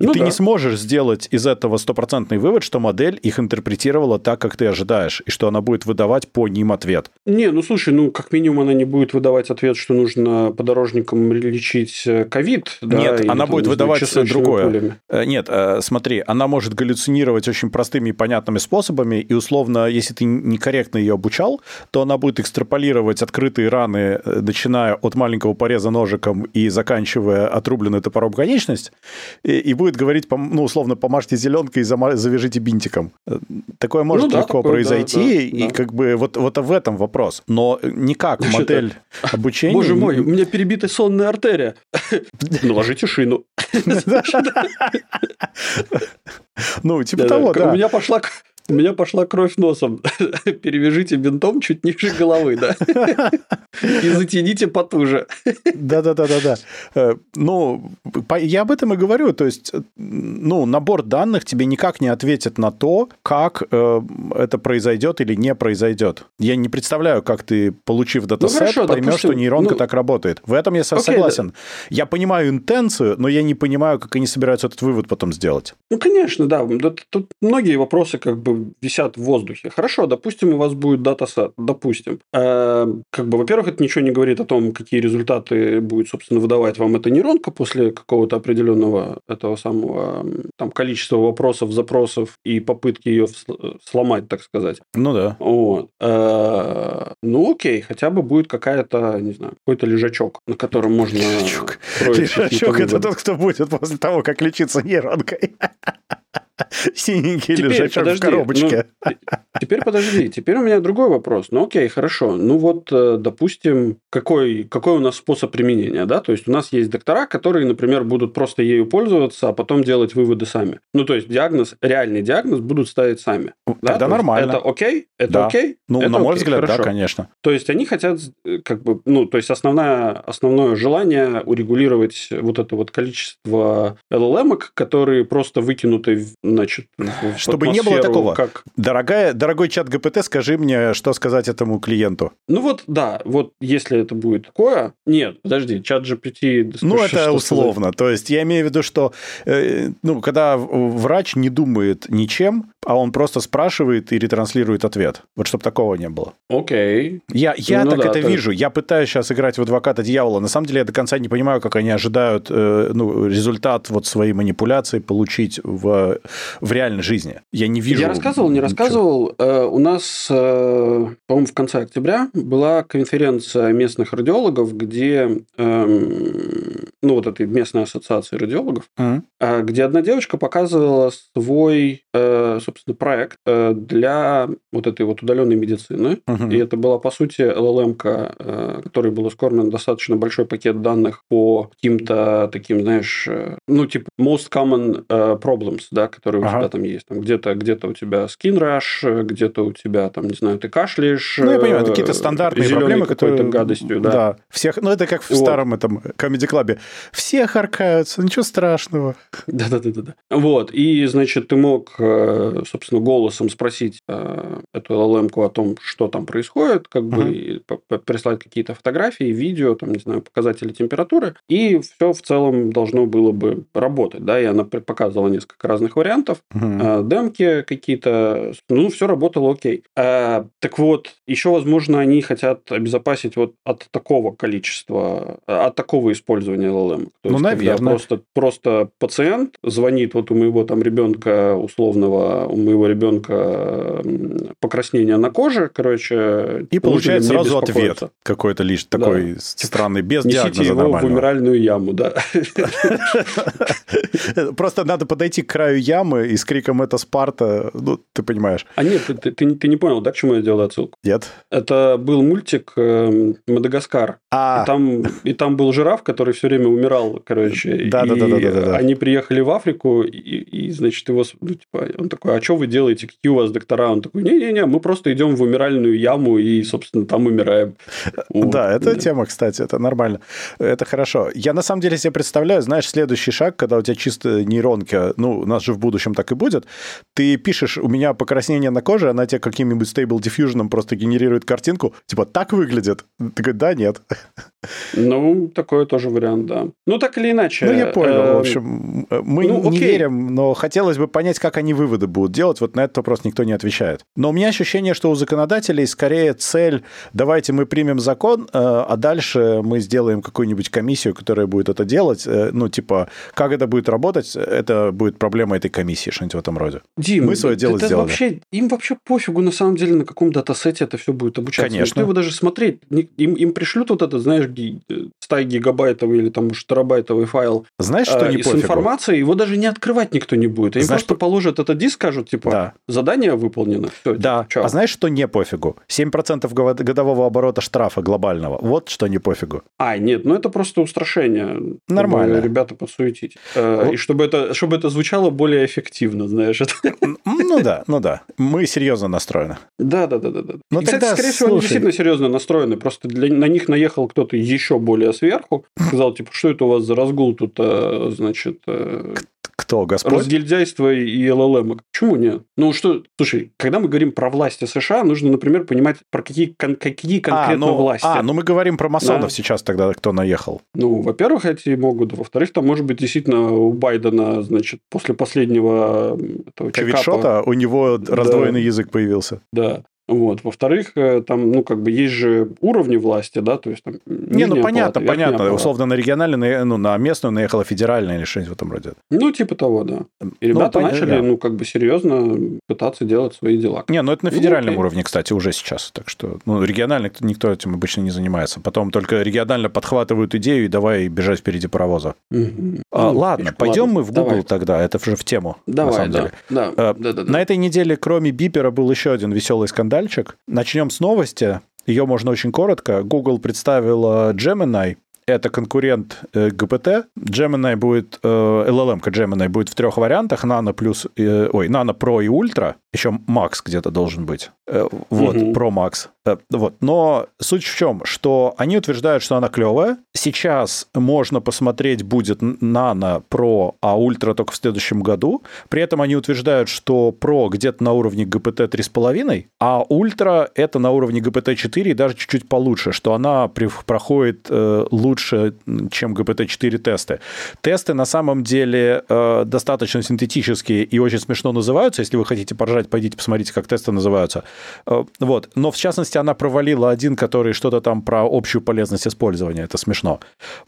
И Ну ты да. не сможешь сделать из этого стопроцентный вывод, что модель их интерпретировала так, как ты ожидаешь, и что она будет выдавать по ним ответ. Не, ну слушай, ну как минимум она не будет выдавать ответ, что нужно подорожникам лечить э, ковид. да, Нет, она будет выдавать другое. пулями. Э, Нет, э, смотри, она может галлюцинировать очень простыми и понятными способами, и условно, если ты некорректно ее обучал, то она будет экстраполировать открытые раны, начиная от маленького пореза ножиком и заканчивая отрубленной топором конечность, и, и будет говорить, ну, условно, помажьте зеленкой и завяжите бинтиком. Э, Такое может Ну да, легко такое, да, произойти, да, и да. как бы вот, вот в этом вопрос. Но никак Что модель обучения... Боже мой, у меня перебита сонная артерия. Наложите шину. Ну, типа того, У да. меня пошла у меня пошла кровь носом. Перевяжите бинтом чуть ниже головы, да. И затяните потуже. Да-да-да-да-да. Э, Ну, я об этом и говорю. То есть, ну, набор данных тебе никак не ответит на то, как э, это произойдет или не произойдет. Я не представляю, как ты, получив датасет, Ну, поймешь, допустим, что нейронка ну- так работает. В этом я согласен. Я понимаю интенцию, но я не понимаю, как они собираются этот вывод потом сделать. Ну, конечно, да. Да, Тут многие вопросы как бы висят в воздухе. Хорошо, допустим, у вас будет датасет. Допустим. Э, Как бы, во-первых, это ничего не говорит о том, какие результаты будет, собственно, выдавать вам эта нейронка после какого-то определенного этого самого там количества вопросов, запросов и попытки ее сломать, так сказать. Ну да. Вот. Э, Ну, окей, хотя бы будет какая-то, не знаю, какой-то лежачок, на котором можно... Лежачок. Лежачок это тот, кто будет после того, как лечиться нейронкой. Синенький Теперь, лежачок в подожди, коробочке. ну, те- теперь подожди, теперь у меня другой вопрос. Ну окей, хорошо. Ну вот, э, допустим, какой, какой у нас способ применения, да? То есть у нас есть доктора, которые, например, будут просто ею пользоваться, а потом делать выводы сами. Ну то есть диагноз, реальный диагноз будут ставить сами. да? Тогда То есть нормально. Это окей? Это Да. окей? Ну, Это на мой окей, взгляд, да, хорошо. конечно. То есть они хотят, э, как бы, ну, то есть основная, основное желание урегулировать вот это вот количество LLM, которые просто выкинуты, в, значит, Чтобы не было такого. Как... Дорогая, дорогой чат ГПТ, скажи мне, что сказать этому клиенту. Ну вот, да, вот если это будет такое... Нет, подожди, чат GPT... Ну, что- это что условно. То есть я имею в виду, что э, ну, когда врач не думает ничем, а он просто спрашивает и ретранслирует ответ. Вот чтобы такого не было. сказать? Окей. Я, я Ну так да, это то- вижу. Я пытаюсь сейчас играть в адвоката дьявола. На самом деле я до конца не понимаю, как они ожидают э, ну, результат вот своей манипуляции получить в, в реальной жизни. Я не вижу. Я рассказывал, не ничего. рассказывал. Э, У нас, э, по-моему, в конце октября была конференция местных радиологов, где, эм, ну, вот этой местной ассоциации радиологов, а, где одна девочка показывала свой, э, собственно, проект э, для вот этой вот удаленной медицины. Мгм. И это была, по сути, LLM, э, которой был скормлен достаточно большой пакет данных по каким-то таким, знаешь, ну, типа most common problems, да, которые у Ага. тебя там есть. Там где-то, где-то у тебя skin rash, где-то у тебя, там, не знаю, ты кашляешь. Ну, я понимаю, какие-то стандартные проблемы, которые... гадостью, да. Всех... Ну, это как в Вот. старом этом комедий-клабе. Все харкаются, ничего страшного. Да-да-да-да. Вот, и, значит, ты мог, э, собственно, голосом спросить э, эту LLM о том, что там происходит, как бы прислать какие-то фотографии, видео, там, не знаю, показатели температуры, и все в целом должно было бы работать, да, и она показывала несколько разных вариантов, э, демки какие-то, ну, все работало окей. Так вот, еще, возможно, они хотят обезопасить вот от такого количества, от такого использования LLM. То Ну, есть, когда наверно. Просто, просто пациент звонит вот у моего там ребенка условного, у моего ребенка покраснение на коже, короче. И получает сразу ответ какой-то лишь такой странный, без Несите диагноза его в нормального. умиральную яму, да. Просто надо подойти к краю ямы и с криком «это Спарта», ну, ты понимаешь. А нет, ты, ты- ты не- ты не понял, да, к чему я сделал отсылку? Нет? Это был мультик эм, «Мадагаскар». А, И там, и там был жираф, который все время время умирал, короче. Да, да, да, да, да. Они приехали в Африку, и, и значит, его, ну, типа, он такой, а что вы делаете, какие у вас доктора? Он такой, не-не-не, мы просто идем в умиральную яму и, собственно, там умираем. Да, это тема, кстати, это нормально. Это хорошо. Я на самом деле себе представляю, знаешь, следующий шаг, когда у тебя чисто нейронки, ну, у нас же в будущем так и будет, ты пишешь, у меня покраснение на коже, она тебе каким-нибудь Stable Diffusion просто генерирует картинку, типа, так выглядит? Ты говоришь, да, нет. Ну, такой тоже вариант, да. Ну, так или иначе. Ну, я понял. В эм, общем, мы ну, не окей. верим, но хотелось бы понять, как они выводы будут делать. Вот на этот вопрос никто не отвечает. Но у меня ощущение, что у законодателей скорее цель, давайте мы примем закон, э, а дальше мы сделаем какую-нибудь комиссию, которая будет это делать. Э, ну, типа, как это будет работать, это будет проблема этой комиссии, что-нибудь в этом роде. Дим, мы свое дело это сделали. Вообще, им вообще пофигу, на самом деле, на каком датасете это все будет обучаться. Конечно. Никто его даже смотреть. Им, им пришлют вот это, знаешь, 100 гигабайтовый или там уж терабайтовый файл Знаешь, что не с пофигу? информацией, его даже не открывать никто не будет. Им знаешь, просто положат этот диск, скажут, типа, да. задание выполнено. Все, да. Типа, а знаешь, что не пофигу? 7% годового оборота штрафа глобального. Вот что не пофигу. А, нет, ну это просто устрашение. Нормально. Ребята подсуетить. Э, и чтобы это, чтобы это звучало более эффективно, знаешь. Ну да, ну да. Мы серьезно настроены. Да, да, да, да. да. Ну, и, кстати, скорее всего, они действительно серьезно настроены. Просто для, на них наехал кто-то еще более сверху, сказал, типа, что это у вас за разгул тут, э, значит... Э, кто, Господь? Разгильдяйство и ЛЛМ. Почему нет? Ну что, слушай, когда мы говорим про власти США, нужно, например, понимать, про какие, кон- какие конкретно а, ну, власти. А, ну мы говорим про масонов да. сейчас тогда, кто наехал. Ну, во-первых, эти могут. Во-вторых, там, может быть, действительно у Байдена, значит, после последнего этого Ковид-шота у него раздвоенный да. язык появился. Да. Вот. Во-вторых, э, там, ну, как бы есть же уровни власти, да, то есть там... Не, ну, понятно, палата, понятно. Палата. Условно, на региональную, ну, на местную наехала федеральная или что-нибудь в этом роде. Ну, типа того, да. И ну, ребята ну, начали, да. ну, как бы серьезно пытаться делать свои дела. Не, ну, это на ну, федеральном ну, уровне, кстати, уже сейчас. Так что, ну, регионально никто этим обычно не занимается. Потом только регионально подхватывают идею и давай бежать впереди паровоза. Угу. А, ну, ладно, пойдем ладно. мы в Google давай. тогда, это уже в тему, давай, на самом да. деле. Да, а, да, да, да. На этой неделе, кроме Бипера, был еще один веселый скандальчик. Начнем с новости. Ее можно очень коротко. Google представила Gemini, это конкурент э, GPT. Gemini будет, э, LLM Gemini будет в трех вариантах, Nano плюс, э, ой, Nano Pro и Ultra, еще Max где-то должен быть. Э, вот, угу. Pro Max. Э, вот. Но суть в чем, что они утверждают, что она клевая. Сейчас можно посмотреть будет Nano Pro, а Ultra только в следующем году. При этом они утверждают, что Pro где-то на уровне GPT 3,5, а Ultra это на уровне GPT 4 и даже чуть-чуть получше, что она проходит э, лучше, чем GPT 4 тесты. Тесты на самом деле достаточно синтетические и очень смешно называются. Если вы хотите поржать, пойдите посмотрите, как тесты называются. Э, вот. Но в частности она провалила один, который что-то там про общую полезность использования. Это смешно.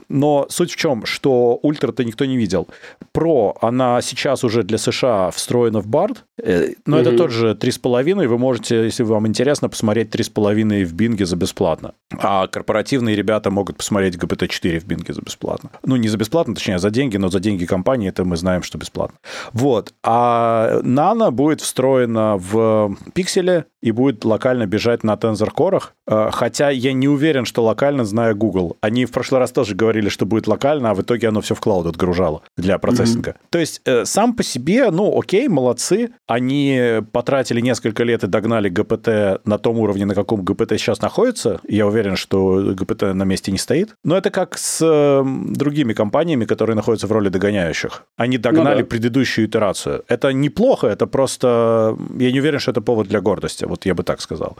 Но суть в чем, что ультра-то никто не видел. Про, она сейчас уже для США встроена в BARD, э, но mm-hmm. это тот же 3,5. Вы можете, если вам интересно, посмотреть 3,5 в Бинге за бесплатно. А корпоративные ребята могут посмотреть GPT-4 в Бинге за бесплатно. Ну, не за бесплатно, точнее, за деньги, но за деньги компании это мы знаем, что бесплатно. Вот. А Nano будет встроена в пикселе и будет локально бежать на Tensor Core. Э, хотя я не уверен, что локально, зная Google. Они в прошлый раз тоже говорили, что будет локально, а в итоге оно все в клауд отгружало для процессинга. Mm-hmm. То есть э, сам по себе, ну, окей, молодцы. Они потратили несколько лет и догнали ГПТ на том уровне, на каком ГПТ сейчас находится. Я уверен, что ГПТ на месте не стоит. Но это как с э, другими компаниями, которые находятся в роли догоняющих. Они догнали ну, да. предыдущую итерацию. Это неплохо, это просто... Я не уверен, что это повод для гордости. Вот я бы так сказал.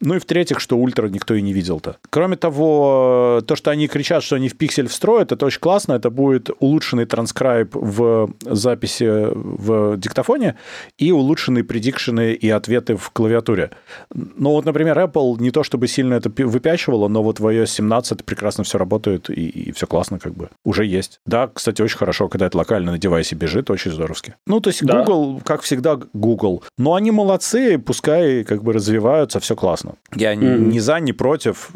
Ну и в-третьих, что ультра никто и не видел-то. Кроме того, то, что они кричат, что они в пиксель встроят, это очень классно. Это будет улучшенный транскрайб в записи в диктофоне и улучшенные предикшены и ответы в клавиатуре. Ну вот, например, Apple не то чтобы сильно это выпячивало, но вот в iOS 17 прекрасно все работает и, и все классно как бы. Уже есть. Да, кстати, очень хорошо, когда это локально на девайсе бежит, очень здоровски. Ну, то есть да. Google, как всегда, Google. Но они молодцы, пускай как бы развиваются, все классно. Я mm-hmm. ни за, ни против.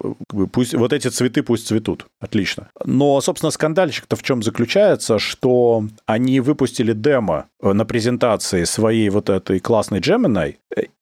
Пусть вот эти цветы пусть цветут. Отлично. Но, собственно, скандальчик-то в чем заключается, что они выпустили демо э, на презентации своей вот вот этой классной Gemini,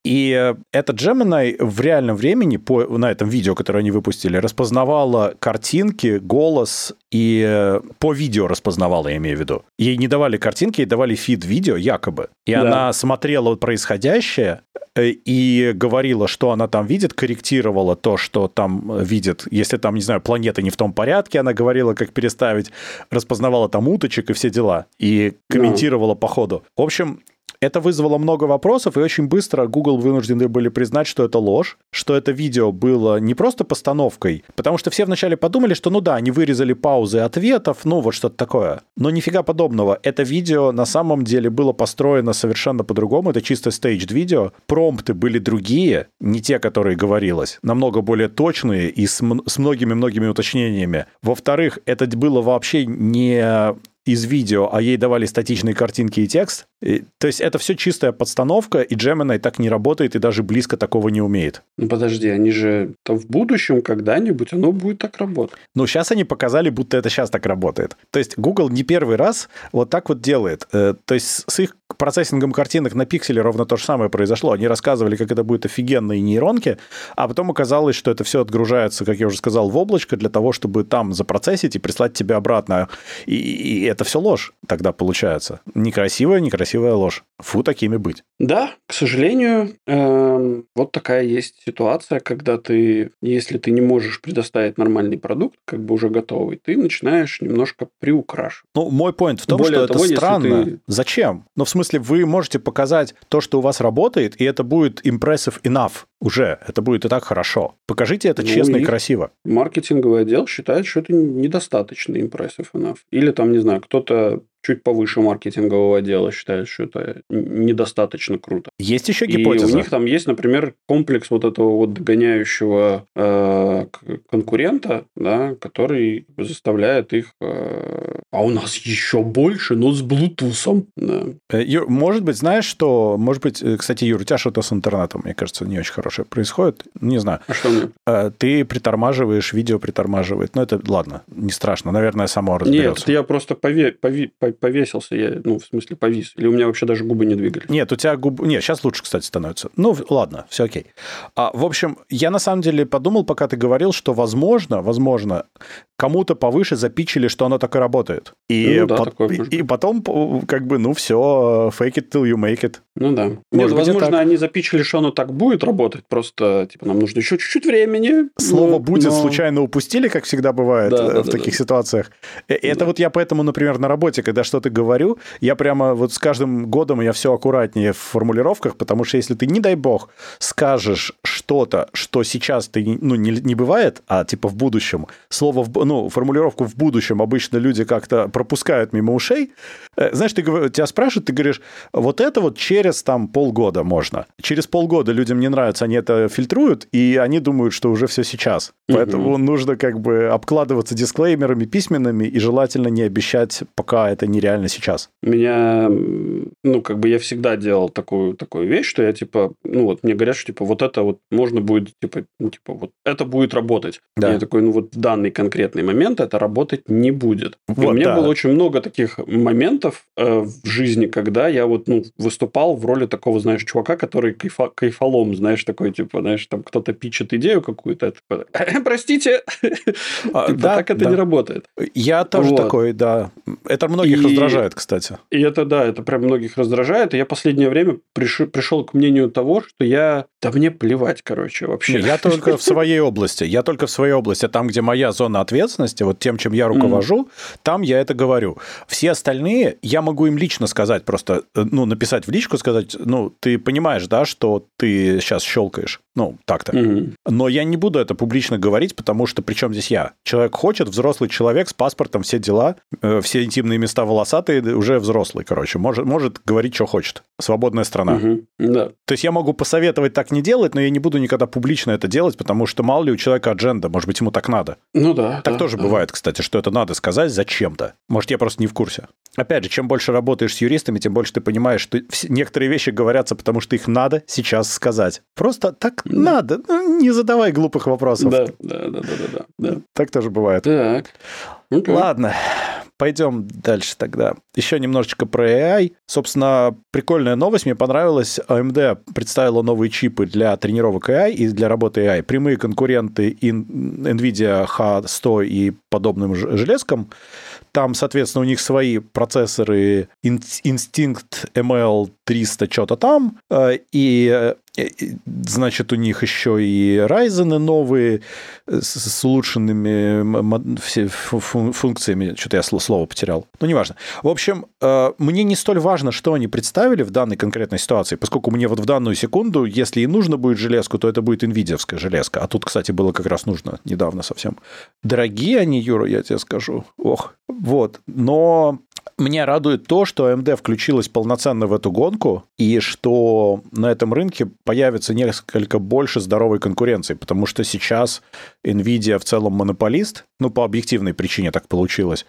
и эта Gemini в реальном времени по, на этом видео, которое они выпустили, распознавала картинки, голос и по видео распознавала, я имею в виду. Ей не давали картинки, ей давали фид видео якобы. И да. она смотрела происходящее э, и говорила, что она там видит, корректировала то, что там видит. Если там, не знаю, планеты не в том порядке, она говорила, как переставить, распознавала там уточек и все дела. И комментировала да. по ходу. В общем, это вызвало много вопросов, и очень быстро Google вынуждены были признать, что это ложь, что это видео было не просто постановкой, потому что все вначале подумали, что ну да, они вырезали паузы ответов, ну вот что-то такое. Но нифига подобного. Это видео на самом деле было построено совершенно по-другому, это чисто стейдж видео. Промпты были другие, не те, которые говорилось, намного более точные и с, с многими-многими уточнениями. Во-вторых, это было вообще не из видео, а ей давали статичные картинки и текст. И, то есть это все чистая подстановка, и Gemini так не работает и даже близко такого не умеет. Ну подожди, они же там в будущем когда-нибудь оно будет так работать. Ну сейчас они показали, будто это сейчас так работает. То есть Google не первый раз вот так вот делает. Э, то есть с их процессингом картинок на пикселе ровно то же самое произошло. Они рассказывали, как это будет офигенные нейронки, а потом оказалось, что это все отгружается, как я уже сказал, в облачко для того, чтобы там запроцессить и прислать тебе обратно. И, и это все ложь тогда получается. Некрасивая, некрасивая ложь. Фу, такими быть. Да, к сожалению, э, вот такая есть ситуация, когда ты, если ты не можешь предоставить нормальный продукт, как бы уже готовый, ты начинаешь немножко приукрашивать. Ну, мой point в том, Более что того, это странно. Ты... Зачем? Ну, в смысле, вы можете показать то, что у вас работает, и это будет impressive enough уже. Это будет и так хорошо. Покажите это ну, честно и красиво. Маркетинговый отдел считает, что это недостаточно impressive enough. Или там, не знаю, кто-то чуть повыше маркетингового отдела считают, что это недостаточно круто. Есть еще гипотеза? И у них там есть, например, комплекс вот этого вот догоняющего э, конкурента, да, который заставляет их... Э, а у нас еще больше, но с Bluetooth. Да. Э, Юр, может быть, знаешь, что... Может быть, э, кстати, Юр, у тебя что-то с интернетом, мне кажется, не очень хорошее происходит. Не знаю. А что мне? Э, ты притормаживаешь, видео притормаживает. Ну, это, ладно, не страшно. Наверное, само разберется. Нет, я просто пове... Пове повесился, я, ну, в смысле, повис. Или у меня вообще даже губы не двигались. Нет, у тебя губы... Нет, сейчас лучше, кстати, становится. Ну, ладно, все окей. А, в общем, я на самом деле подумал, пока ты говорил, что, возможно, возможно, кому-то повыше запичили, что оно так и работает. И, ну, да, по... и, и потом, как бы, ну, все, fake it till you make it. Ну да. Может Нет, быть, возможно, они запичили, что оно так будет работать, просто, типа, нам нужно еще чуть-чуть времени. Слово но... «будет» но... случайно упустили, как всегда бывает да, да, в да, таких да. ситуациях. Э, это да. вот я поэтому, например, на работе, когда что-то говорю, я прямо вот с каждым годом я все аккуратнее в формулировках, потому что если ты, не дай бог, скажешь что-то, что сейчас ты, ну, не, не бывает, а типа в будущем, слово, в, ну, формулировку в будущем обычно люди как-то пропускают мимо ушей, э, знаешь, ты, тебя спрашивают, ты говоришь, вот это вот через там полгода можно. Через полгода людям не нравится, они это фильтруют, и они думают, что уже все сейчас. Поэтому угу. нужно как бы обкладываться дисклеймерами письменными и желательно не обещать, пока это нереально сейчас? Меня, ну, как бы я всегда делал такую, такую вещь, что я, типа, ну, вот мне говорят, что, типа, вот это вот можно будет, типа, ну, типа, вот это будет работать. Да. я такой, ну, вот в данный конкретный момент это работать не будет. Вот, у меня да. было очень много таких моментов э, в жизни, когда я вот, ну, выступал в роли такого, знаешь, чувака, который кайфа, кайфолом, знаешь, такой, типа, знаешь, там кто-то пичет идею какую-то, типа, простите, а, типа, да, так это да. не работает. Я тоже вот. такой, да. Это многих раздражает, кстати. И это, да, это прям многих раздражает. И я последнее время приш... пришел к мнению того, что я... Да мне плевать, короче, вообще. Я только в своей области. Я только в своей области. Там, где моя зона ответственности, вот тем, чем я руковожу, там я это говорю. Все остальные, я могу им лично сказать, просто, э, ну, написать в личку, сказать, ну, ты понимаешь, да, что ты сейчас щелкаешь. Ну, так-то. Mm-hmm. Но я не буду это публично говорить, потому что при чем здесь я? Человек хочет, взрослый человек с паспортом, все дела, э, все интимные места волосатые, уже взрослый, короче, может, может говорить, что хочет. Свободная страна. Да. То есть я могу посоветовать так не делать, но я не буду никогда публично это делать, потому что мало ли у человека адженда, может быть, ему так надо. Ну да. Так да, тоже да. бывает, кстати, что это надо сказать зачем-то. Может, я просто не в курсе. Опять же, чем больше работаешь с юристами, тем больше ты понимаешь, что некоторые вещи говорятся, потому что их надо сейчас сказать. Просто так. Надо. Ну, не задавай глупых вопросов. Да, да, да, да, да, да. Так тоже бывает. Так. Okay. Ладно, Пойдем дальше тогда. Еще немножечко про AI. Собственно, прикольная новость. Мне понравилась. AMD представила новые чипы для тренировок AI и для работы AI. Прямые конкуренты NVIDIA H100 и подобным железкам. Там, соответственно, у них свои процессоры Instinct ML 300 что-то там, э, и Значит, у них еще и Ryzen новые с улучшенными функциями. Что-то я слово потерял. Ну, неважно. В общем, э, мне не столь важно, что они представили в данной конкретной ситуации, поскольку мне вот в данную секунду, если и нужно будет железку, то это будет NVIDIA железка. А тут, кстати, было как раз нужно недавно совсем. Дорогие они, Юра, я тебе скажу. Ох. Вот. Но меня радует то, что AMD включилась полноценно в эту гонку, и что на этом рынке появится несколько больше здоровой конкуренции, потому что сейчас Nvidia в целом монополист, ну, по объективной причине так получилось,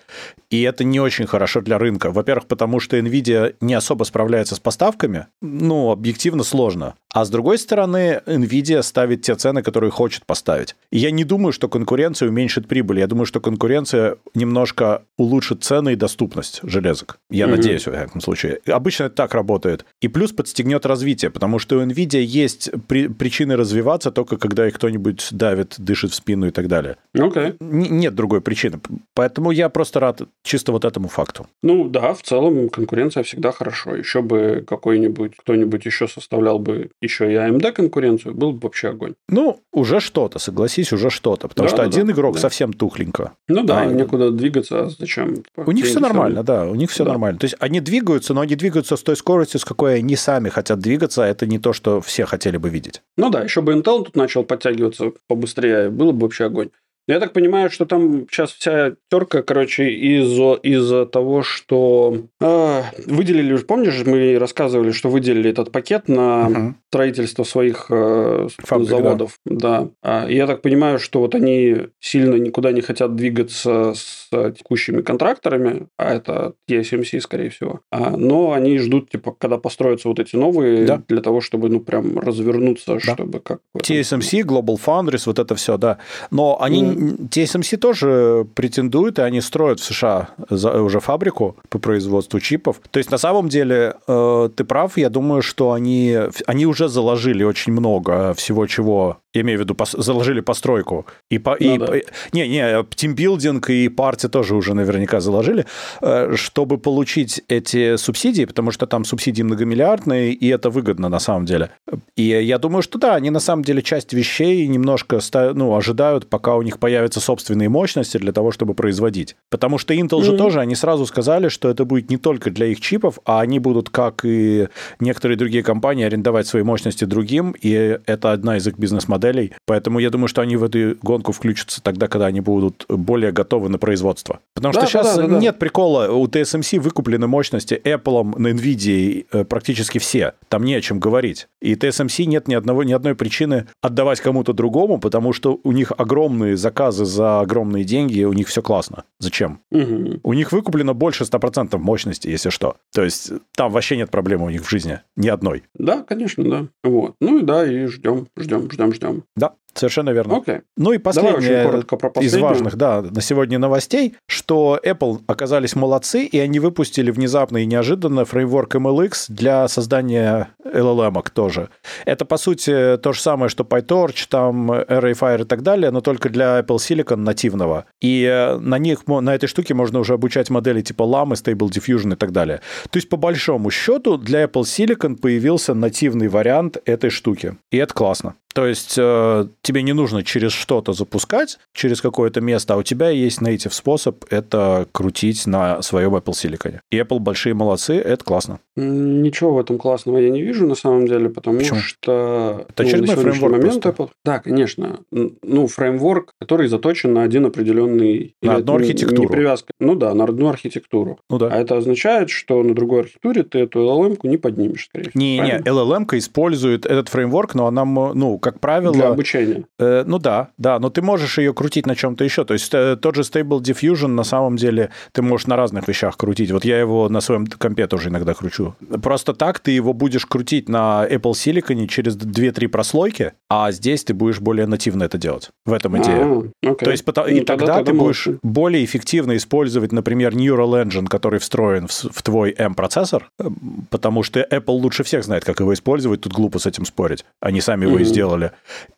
и это не очень хорошо для рынка. Во-первых, потому что Nvidia не особо справляется с поставками, ну, объективно сложно. А с другой стороны, Nvidia ставит те цены, которые хочет поставить. И я не думаю, что конкуренция уменьшит прибыль. Я думаю, что конкуренция немножко улучшит цены и доступность железок. Я mm-hmm. надеюсь, в этом случае. Обычно это так работает. И плюс подстегнет развитие, потому что у Nvidia есть при- причины развиваться только когда их кто-нибудь давит, дышит в спину и так далее. Okay. Н- нет другой причины. Поэтому я просто рад чисто вот этому факту. Ну да, в целом конкуренция всегда хорошо. Еще бы какой-нибудь, кто-нибудь еще составлял бы еще и AMD конкуренцию, был бы вообще огонь. Ну, уже что-то, согласись, уже что-то. Потому да, что да, один да, игрок да. совсем тухленько. Ну да, а, им некуда двигаться, а зачем? У них все нормально, да, у них все да. нормально. То есть они двигаются, но они двигаются с той скоростью, с какой они сами хотят двигаться. Это не то, что все хотели бы видеть. Ну да, еще бы Intel тут начал подтягиваться побыстрее, было бы вообще огонь. Я так понимаю, что там сейчас вся терка, короче, из-за из того, что э, выделили, помнишь, мы рассказывали, что выделили этот пакет на угу. строительство своих э, Фабрик, заводов. Да. да. Я так понимаю, что вот они сильно никуда не хотят двигаться с текущими контракторами, а это TSMC, скорее всего. А, но они ждут, типа, когда построятся вот эти новые, да. для того, чтобы, ну, прям развернуться, да. чтобы как... TSMC, Global Foundries, вот это все, да. Но они TSMC тоже претендует, и они строят в США уже фабрику по производству чипов. То есть, на самом деле, э, ты прав, я думаю, что они, они уже заложили очень много всего, чего я имею в виду, пос, заложили постройку. И, по, ну, и, да. не, не, тимбилдинг и партия тоже уже наверняка заложили, э, чтобы получить эти субсидии, потому что там субсидии многомиллиардные, и это выгодно на самом деле. И я думаю, что да, они на самом деле часть вещей немножко ну, ожидают, пока у них появятся собственные мощности для того, чтобы производить. Потому что Intel mm-hmm. же тоже, они сразу сказали, что это будет не только для их чипов, а они будут, как и некоторые другие компании, арендовать свои мощности другим, и это одна из их бизнес-моделей моделей. Поэтому я думаю, что они в эту гонку включатся тогда, когда они будут более готовы на производство. Потому да, что сейчас да, да, нет да. прикола. У TSMC выкуплены мощности Apple, на NVIDIA э, практически все. Там не о чем говорить. И TSMC нет ни, одного, ни одной причины отдавать кому-то другому, потому что у них огромные заказы за огромные деньги, у них все классно. Зачем? Угу. У них выкуплено больше 100% мощности, если что. То есть там вообще нет проблемы у них в жизни. Ни одной. Да, конечно, да. Вот. Ну и да, и ждем, ждем, ждем, ждем. Да, Совершенно верно. Okay. Ну и последнее из важных, да, на сегодня новостей, что Apple оказались молодцы, и они выпустили внезапно и неожиданно фреймворк MLX для создания LLM тоже. Это, по сути, то же самое, что PyTorch, там ArrayFire и так далее, но только для Apple Silicon нативного. И э, на них, на этой штуке можно уже обучать модели типа Llama, Stable Diffusion и так далее. То есть, по большому счету, для Apple Silicon появился нативный вариант этой штуки. И это классно. То есть э, тебе не нужно через что-то запускать, через какое-то место, а у тебя есть native способ это крутить на своем Apple Silicon. И Apple большие молодцы, это классно. Ничего в этом классного я не вижу на самом деле, потому Почему? что это ну, фреймворк момент Apple... Да, конечно. Ну, фреймворк, который заточен на один определенный... На одну архитектуру. Не привязка. Ну да, на одну архитектуру. Ну да. А это означает, что на другой архитектуре ты эту LLM-ку не поднимешь, скорее всего. Не-не, LLM-ка использует этот фреймворк, но она, ну, как правило... Для обучения. Э, ну да, да, но ты можешь ее крутить на чем-то еще. То есть э, тот же Stable Diffusion на самом деле ты можешь на разных вещах крутить. Вот я его на своем компе тоже иногда кручу. Просто так ты его будешь крутить на Apple Silicon через 2-3 прослойки, а здесь ты будешь более нативно это делать. В этом идея. А, То есть ну, и тогда, тогда ты будешь можешь... более эффективно использовать, например, Neural Engine, который встроен в, в твой M-процессор, э, потому что Apple лучше всех знает, как его использовать. Тут глупо с этим спорить. Они сами его mm-hmm. и сделали.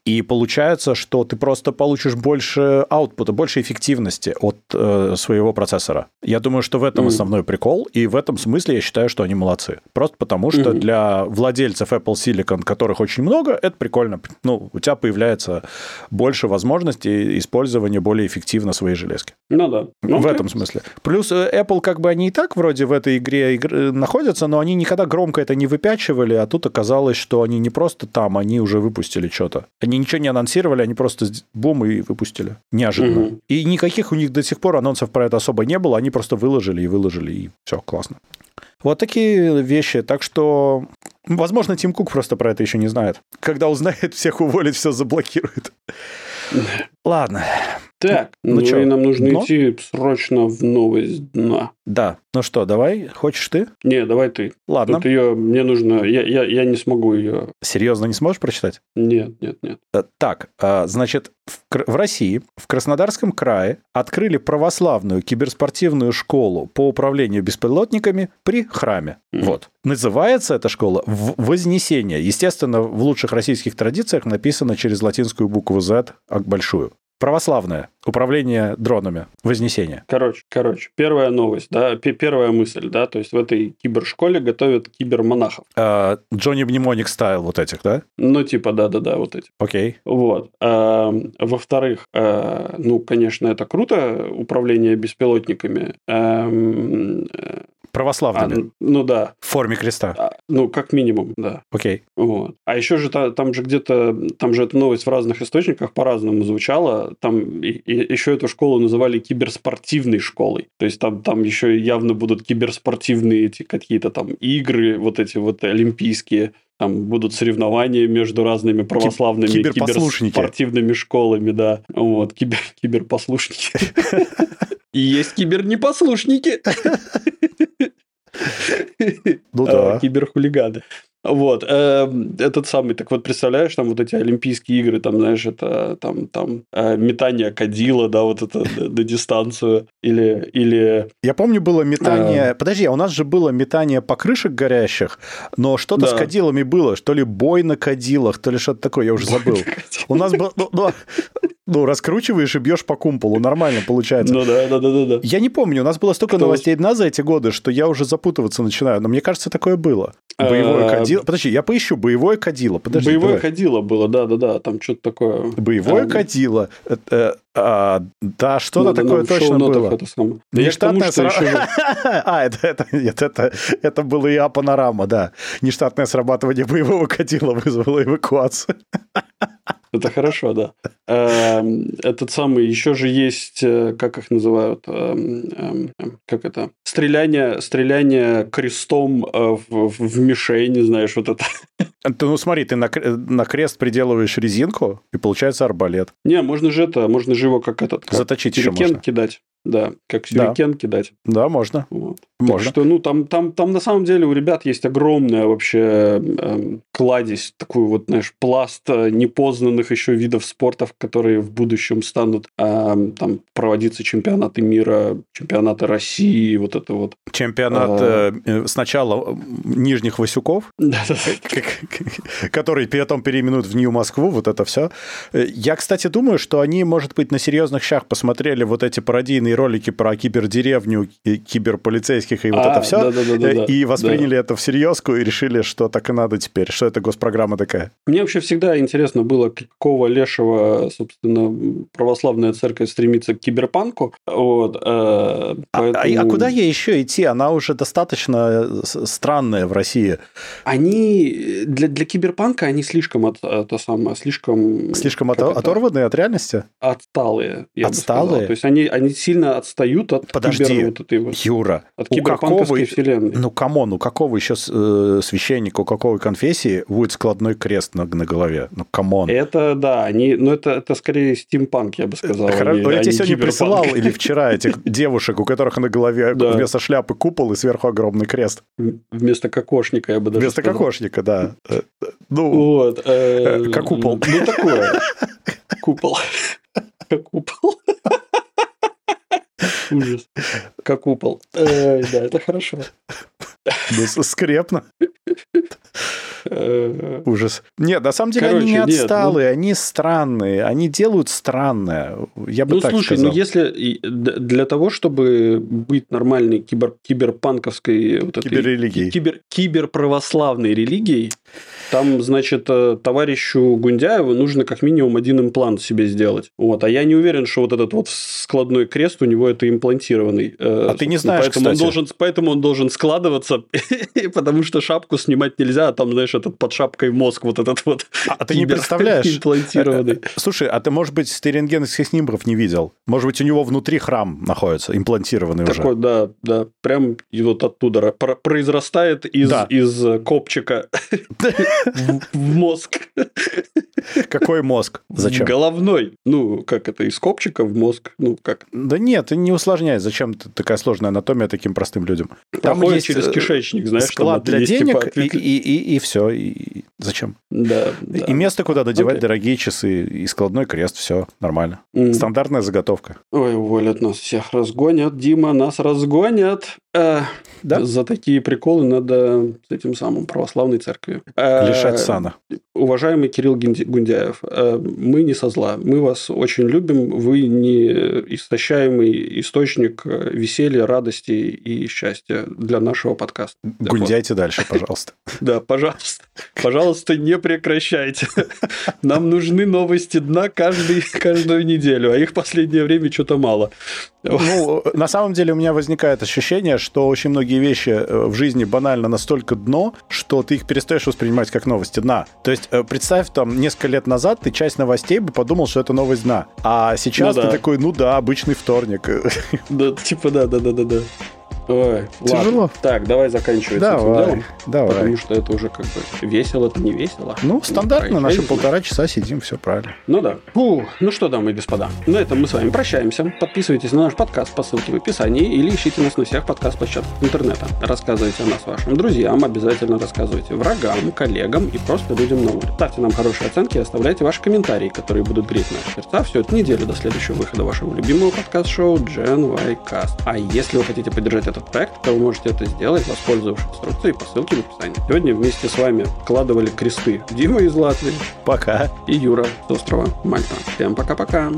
И получается, что ты просто получишь больше аутпута, больше эффективности от э, своего процессора. Я думаю, что в этом mm-hmm. основной прикол, и в этом смысле я считаю, что они молодцы. Просто потому, что mm-hmm. для владельцев Apple Silicon, которых очень много, это прикольно. Ну, у тебя появляется больше возможностей использования более эффективно своей железки. Ну да. Ну, в этом смысле. Плюс э, Apple как бы они и так вроде в этой игре э, находятся, но они никогда громко это не выпячивали, а тут оказалось, что они не просто там, они уже выпустили что-то. Они ничего не анонсировали, они просто бум и выпустили. Неожиданно. Угу. И никаких у них до сих пор анонсов про это особо не было, они просто выложили и выложили, и все, классно. Вот такие вещи. Так что, возможно, Тим Кук просто про это еще не знает. Когда узнает, всех уволит, все заблокирует. Ладно. Так, ну, ну что, и нам нужно дно? идти срочно в новость дна. Да. Ну что, давай, хочешь ты? Не, давай ты. Ладно. Тут ее, мне нужно, я, я, я не смогу ее... Серьезно не сможешь прочитать? Нет, нет, нет. Э, так, а, значит, в, в России, в Краснодарском крае открыли православную киберспортивную школу по управлению беспилотниками при храме. Mm-hmm. Вот. Называется эта школа «Вознесение». Естественно, в лучших российских традициях написано через латинскую букву Z, а большую. Православное. Управление дронами. Вознесение. Короче, короче, первая новость, да, первая мысль, да, то есть в этой кибершколе готовят кибермонахов. А, Джонни Мнемоник стайл вот этих, да? Ну, типа, да-да-да, вот эти. Окей. Вот. А, во-вторых, а, ну, конечно, это круто, управление беспилотниками. А, Православными? А, ну да. В форме креста? А, ну, как минимум, да. Окей. Вот. А еще же там же где-то, там же эта новость в разных источниках по-разному звучала. Там и, и еще эту школу называли киберспортивной школой. То есть там, там еще явно будут киберспортивные эти какие-то там игры, вот эти вот олимпийские там будут соревнования между разными православными киберспортивными школами, да. Вот, кибер, киберпослушники. И есть кибернепослушники. Ну да. Киберхулиганы. Вот, э, этот самый, так вот, представляешь, там вот эти Олимпийские игры, там, знаешь, это там, там э, метание кадила, да, вот это на дистанцию, или, или... Я помню, было метание... А... Подожди, а у нас же было метание покрышек горящих, но что-то с кадилами было, что ли бой на кадилах, то ли что-то такое, я уже забыл. У нас было... Ну, ну, ну, раскручиваешь и бьешь по кумполу, нормально получается. Ну да, да, да, да. да. Я не помню, у нас было столько новостей дна за эти годы, что я уже запутываться начинаю, но мне кажется, такое было. Боевое а, кадило. Подожди, я поищу боевое кадило. Подожди, боевое давай. кадило было, да, да, да. Там что-то такое. Боевое а, кадило. Это, а, да, что-то такое точно было. Да Нештатная сра... еще... А, это, это, нет, это, это было и А-панорама, да. Нештатное срабатывание боевого кадила вызвало эвакуацию. Это хорошо, да. Эм, этот самый, еще же есть, э, как их называют, эм, эм, как это, стреляние, стреляние крестом э, в, в мишень, знаешь, вот это. Ты, ну смотри, ты на, на крест приделываешь резинку, и получается арбалет. Не, можно же это, можно же его как этот... Как Заточить еще можно. кидать. Да, как сюрикен да. кидать. Да, можно. Вот. Можно. Так что, ну, там, там, там на самом деле у ребят есть огромная вообще э, кладезь, такой вот, знаешь, пласт э, непознанных еще видов спортов, которые в будущем станут э, там проводиться чемпионаты мира, чемпионаты России, вот это вот. Чемпионат а... э, сначала Нижних Васюков, который потом переименуют в Нью-Москву, вот это все. Э, я, кстати, думаю, что они, может быть, на серьезных щах посмотрели вот эти пародийные разные ролики про кибердеревню, киберполицейских и вот а, это все, да, да, да, и восприняли это всерьез и решили, что так и надо теперь, что это госпрограмма такая. Мне вообще всегда интересно было, какого лешего, собственно, православная церковь стремится к киберпанку. Вот, э, поэтому... а, а куда ей еще идти? Она уже достаточно э, странная в России. Они для, для киберпанка они слишком от, это самое, слишком... Слишком от, оторванные от реальности? Отсталые. Отсталые? То есть они, они сильно сильно отстают от Подожди, кибер, вот этой вот, Юра, от у какого, вселенной. ну, come on, у какого еще э, священника, у какой конфессии будет складной крест на, на голове? Ну, come on. Это, да, они, ну, это, это скорее стимпанк, я бы сказал. а Хоро- не- я а тебе сегодня киберпанк. присылал или вчера этих девушек, у которых на голове Да. вместо шляпы купол и сверху огромный крест. Вместо кокошника, я бы даже Вместо сказал. кокошника, да. Э, Ну, Вот. э, Э, как купол. Ну, такое. Купол. Как купол. Ужас. Как купол. Э, Да, это хорошо. скрепно. Э, Ужас. Нет, на самом деле Короче, они не нет, ну- отсталые, они странные, они делают странное. Я бы Ну, так слушай, сказал. ну если для того, чтобы быть нормальной кибер, киберпанковской вот этой Киберрелигией. кибер, киберправославной религией, там, значит, э, товарищу Гундяеву нужно как минимум один имплант себе сделать. Вот. А я не уверен, что вот этот вот складной крест у него это имплантированный. э, А ты не знаешь, поэтому он кстати. должен, поэтому он должен складываться, потому что шапку снимать нельзя, а там, знаешь, этот под шапкой мозг вот этот вот. А ты не представляешь? Имплантированный. Слушай, а ты, может быть, ты рентгеновских снимков не видел? Может быть, у него внутри храм находится, имплантированный уже? Такой, да, да, прям вот оттуда ра- про- произрастает из, из э, копчика в мозг. Какой мозг? Зачем? Головной. Ну, как это, из копчика в мозг. Ну, как? Да нет, не усложняй. Зачем такая сложная анатомия таким простым людям? Проходит через э, кишечник, знаешь. там склад для денег, типа, и, и, и, и все. И... Зачем? Да, да. И место, куда надевать Окей. дорогие часы, и складной крест, все нормально. М. Стандартная заготовка. Ой, уволят нас всех, разгонят, Дима, нас разгонят. Э, Да? За такие приколы надо с этим самым православной церковью. Э, Лишать сана. Уважаемый Кирилл Гундяев, э, мы не со зла, мы вас очень любим, вы не истощаемый источник веселья, радости и счастья для нашего подкаста. Гундяйте дальше, пожалуйста. вот. Да, пожалуйста, пожалуйста, не прекращайте. Нам нужны новости дна каждую неделю, а их последнее время что-то мало. Ну, на самом деле у меня возникает ощущение, что очень многие вещи э, в жизни банально настолько дно, что ты их перестаешь воспринимать как новости дна. То есть э, представь, там, несколько лет назад ты часть новостей бы подумал, что это новость дна. А сейчас Ну ты да. такой, ну да, обычный вторник. Да, типа, да, да, да, да, да. Ой, Тяжело. ладно. Так, давай заканчивать с этим Давай, делом. давай. Потому что это уже как бы весело, это не весело. Ну, стандартно, я наши полтора часа сидим, все правильно. Ну да. Фу, ну что, дамы и господа, на этом мы с вами прощаемся. Подписывайтесь на наш подкаст по ссылке в описании или ищите нас на всех подкаст-площадках интернета. Рассказывайте о нас вашим друзьям, обязательно рассказывайте врагам, коллегам и просто людям на улице. Ставьте нам хорошие оценки и оставляйте ваши комментарии, которые будут греть наши сердца всю эту неделю до следующего выхода вашего любимого подкаст-шоу Gen Y Cast. А если вы хотите поддержать этот проект, то вы можете это сделать, воспользовавшись инструкцией по ссылке в описании. Сегодня вместе с вами вкладывали кресты Дима из Латвии, Пока. и Юра с острова Мальта. Всем пока-пока.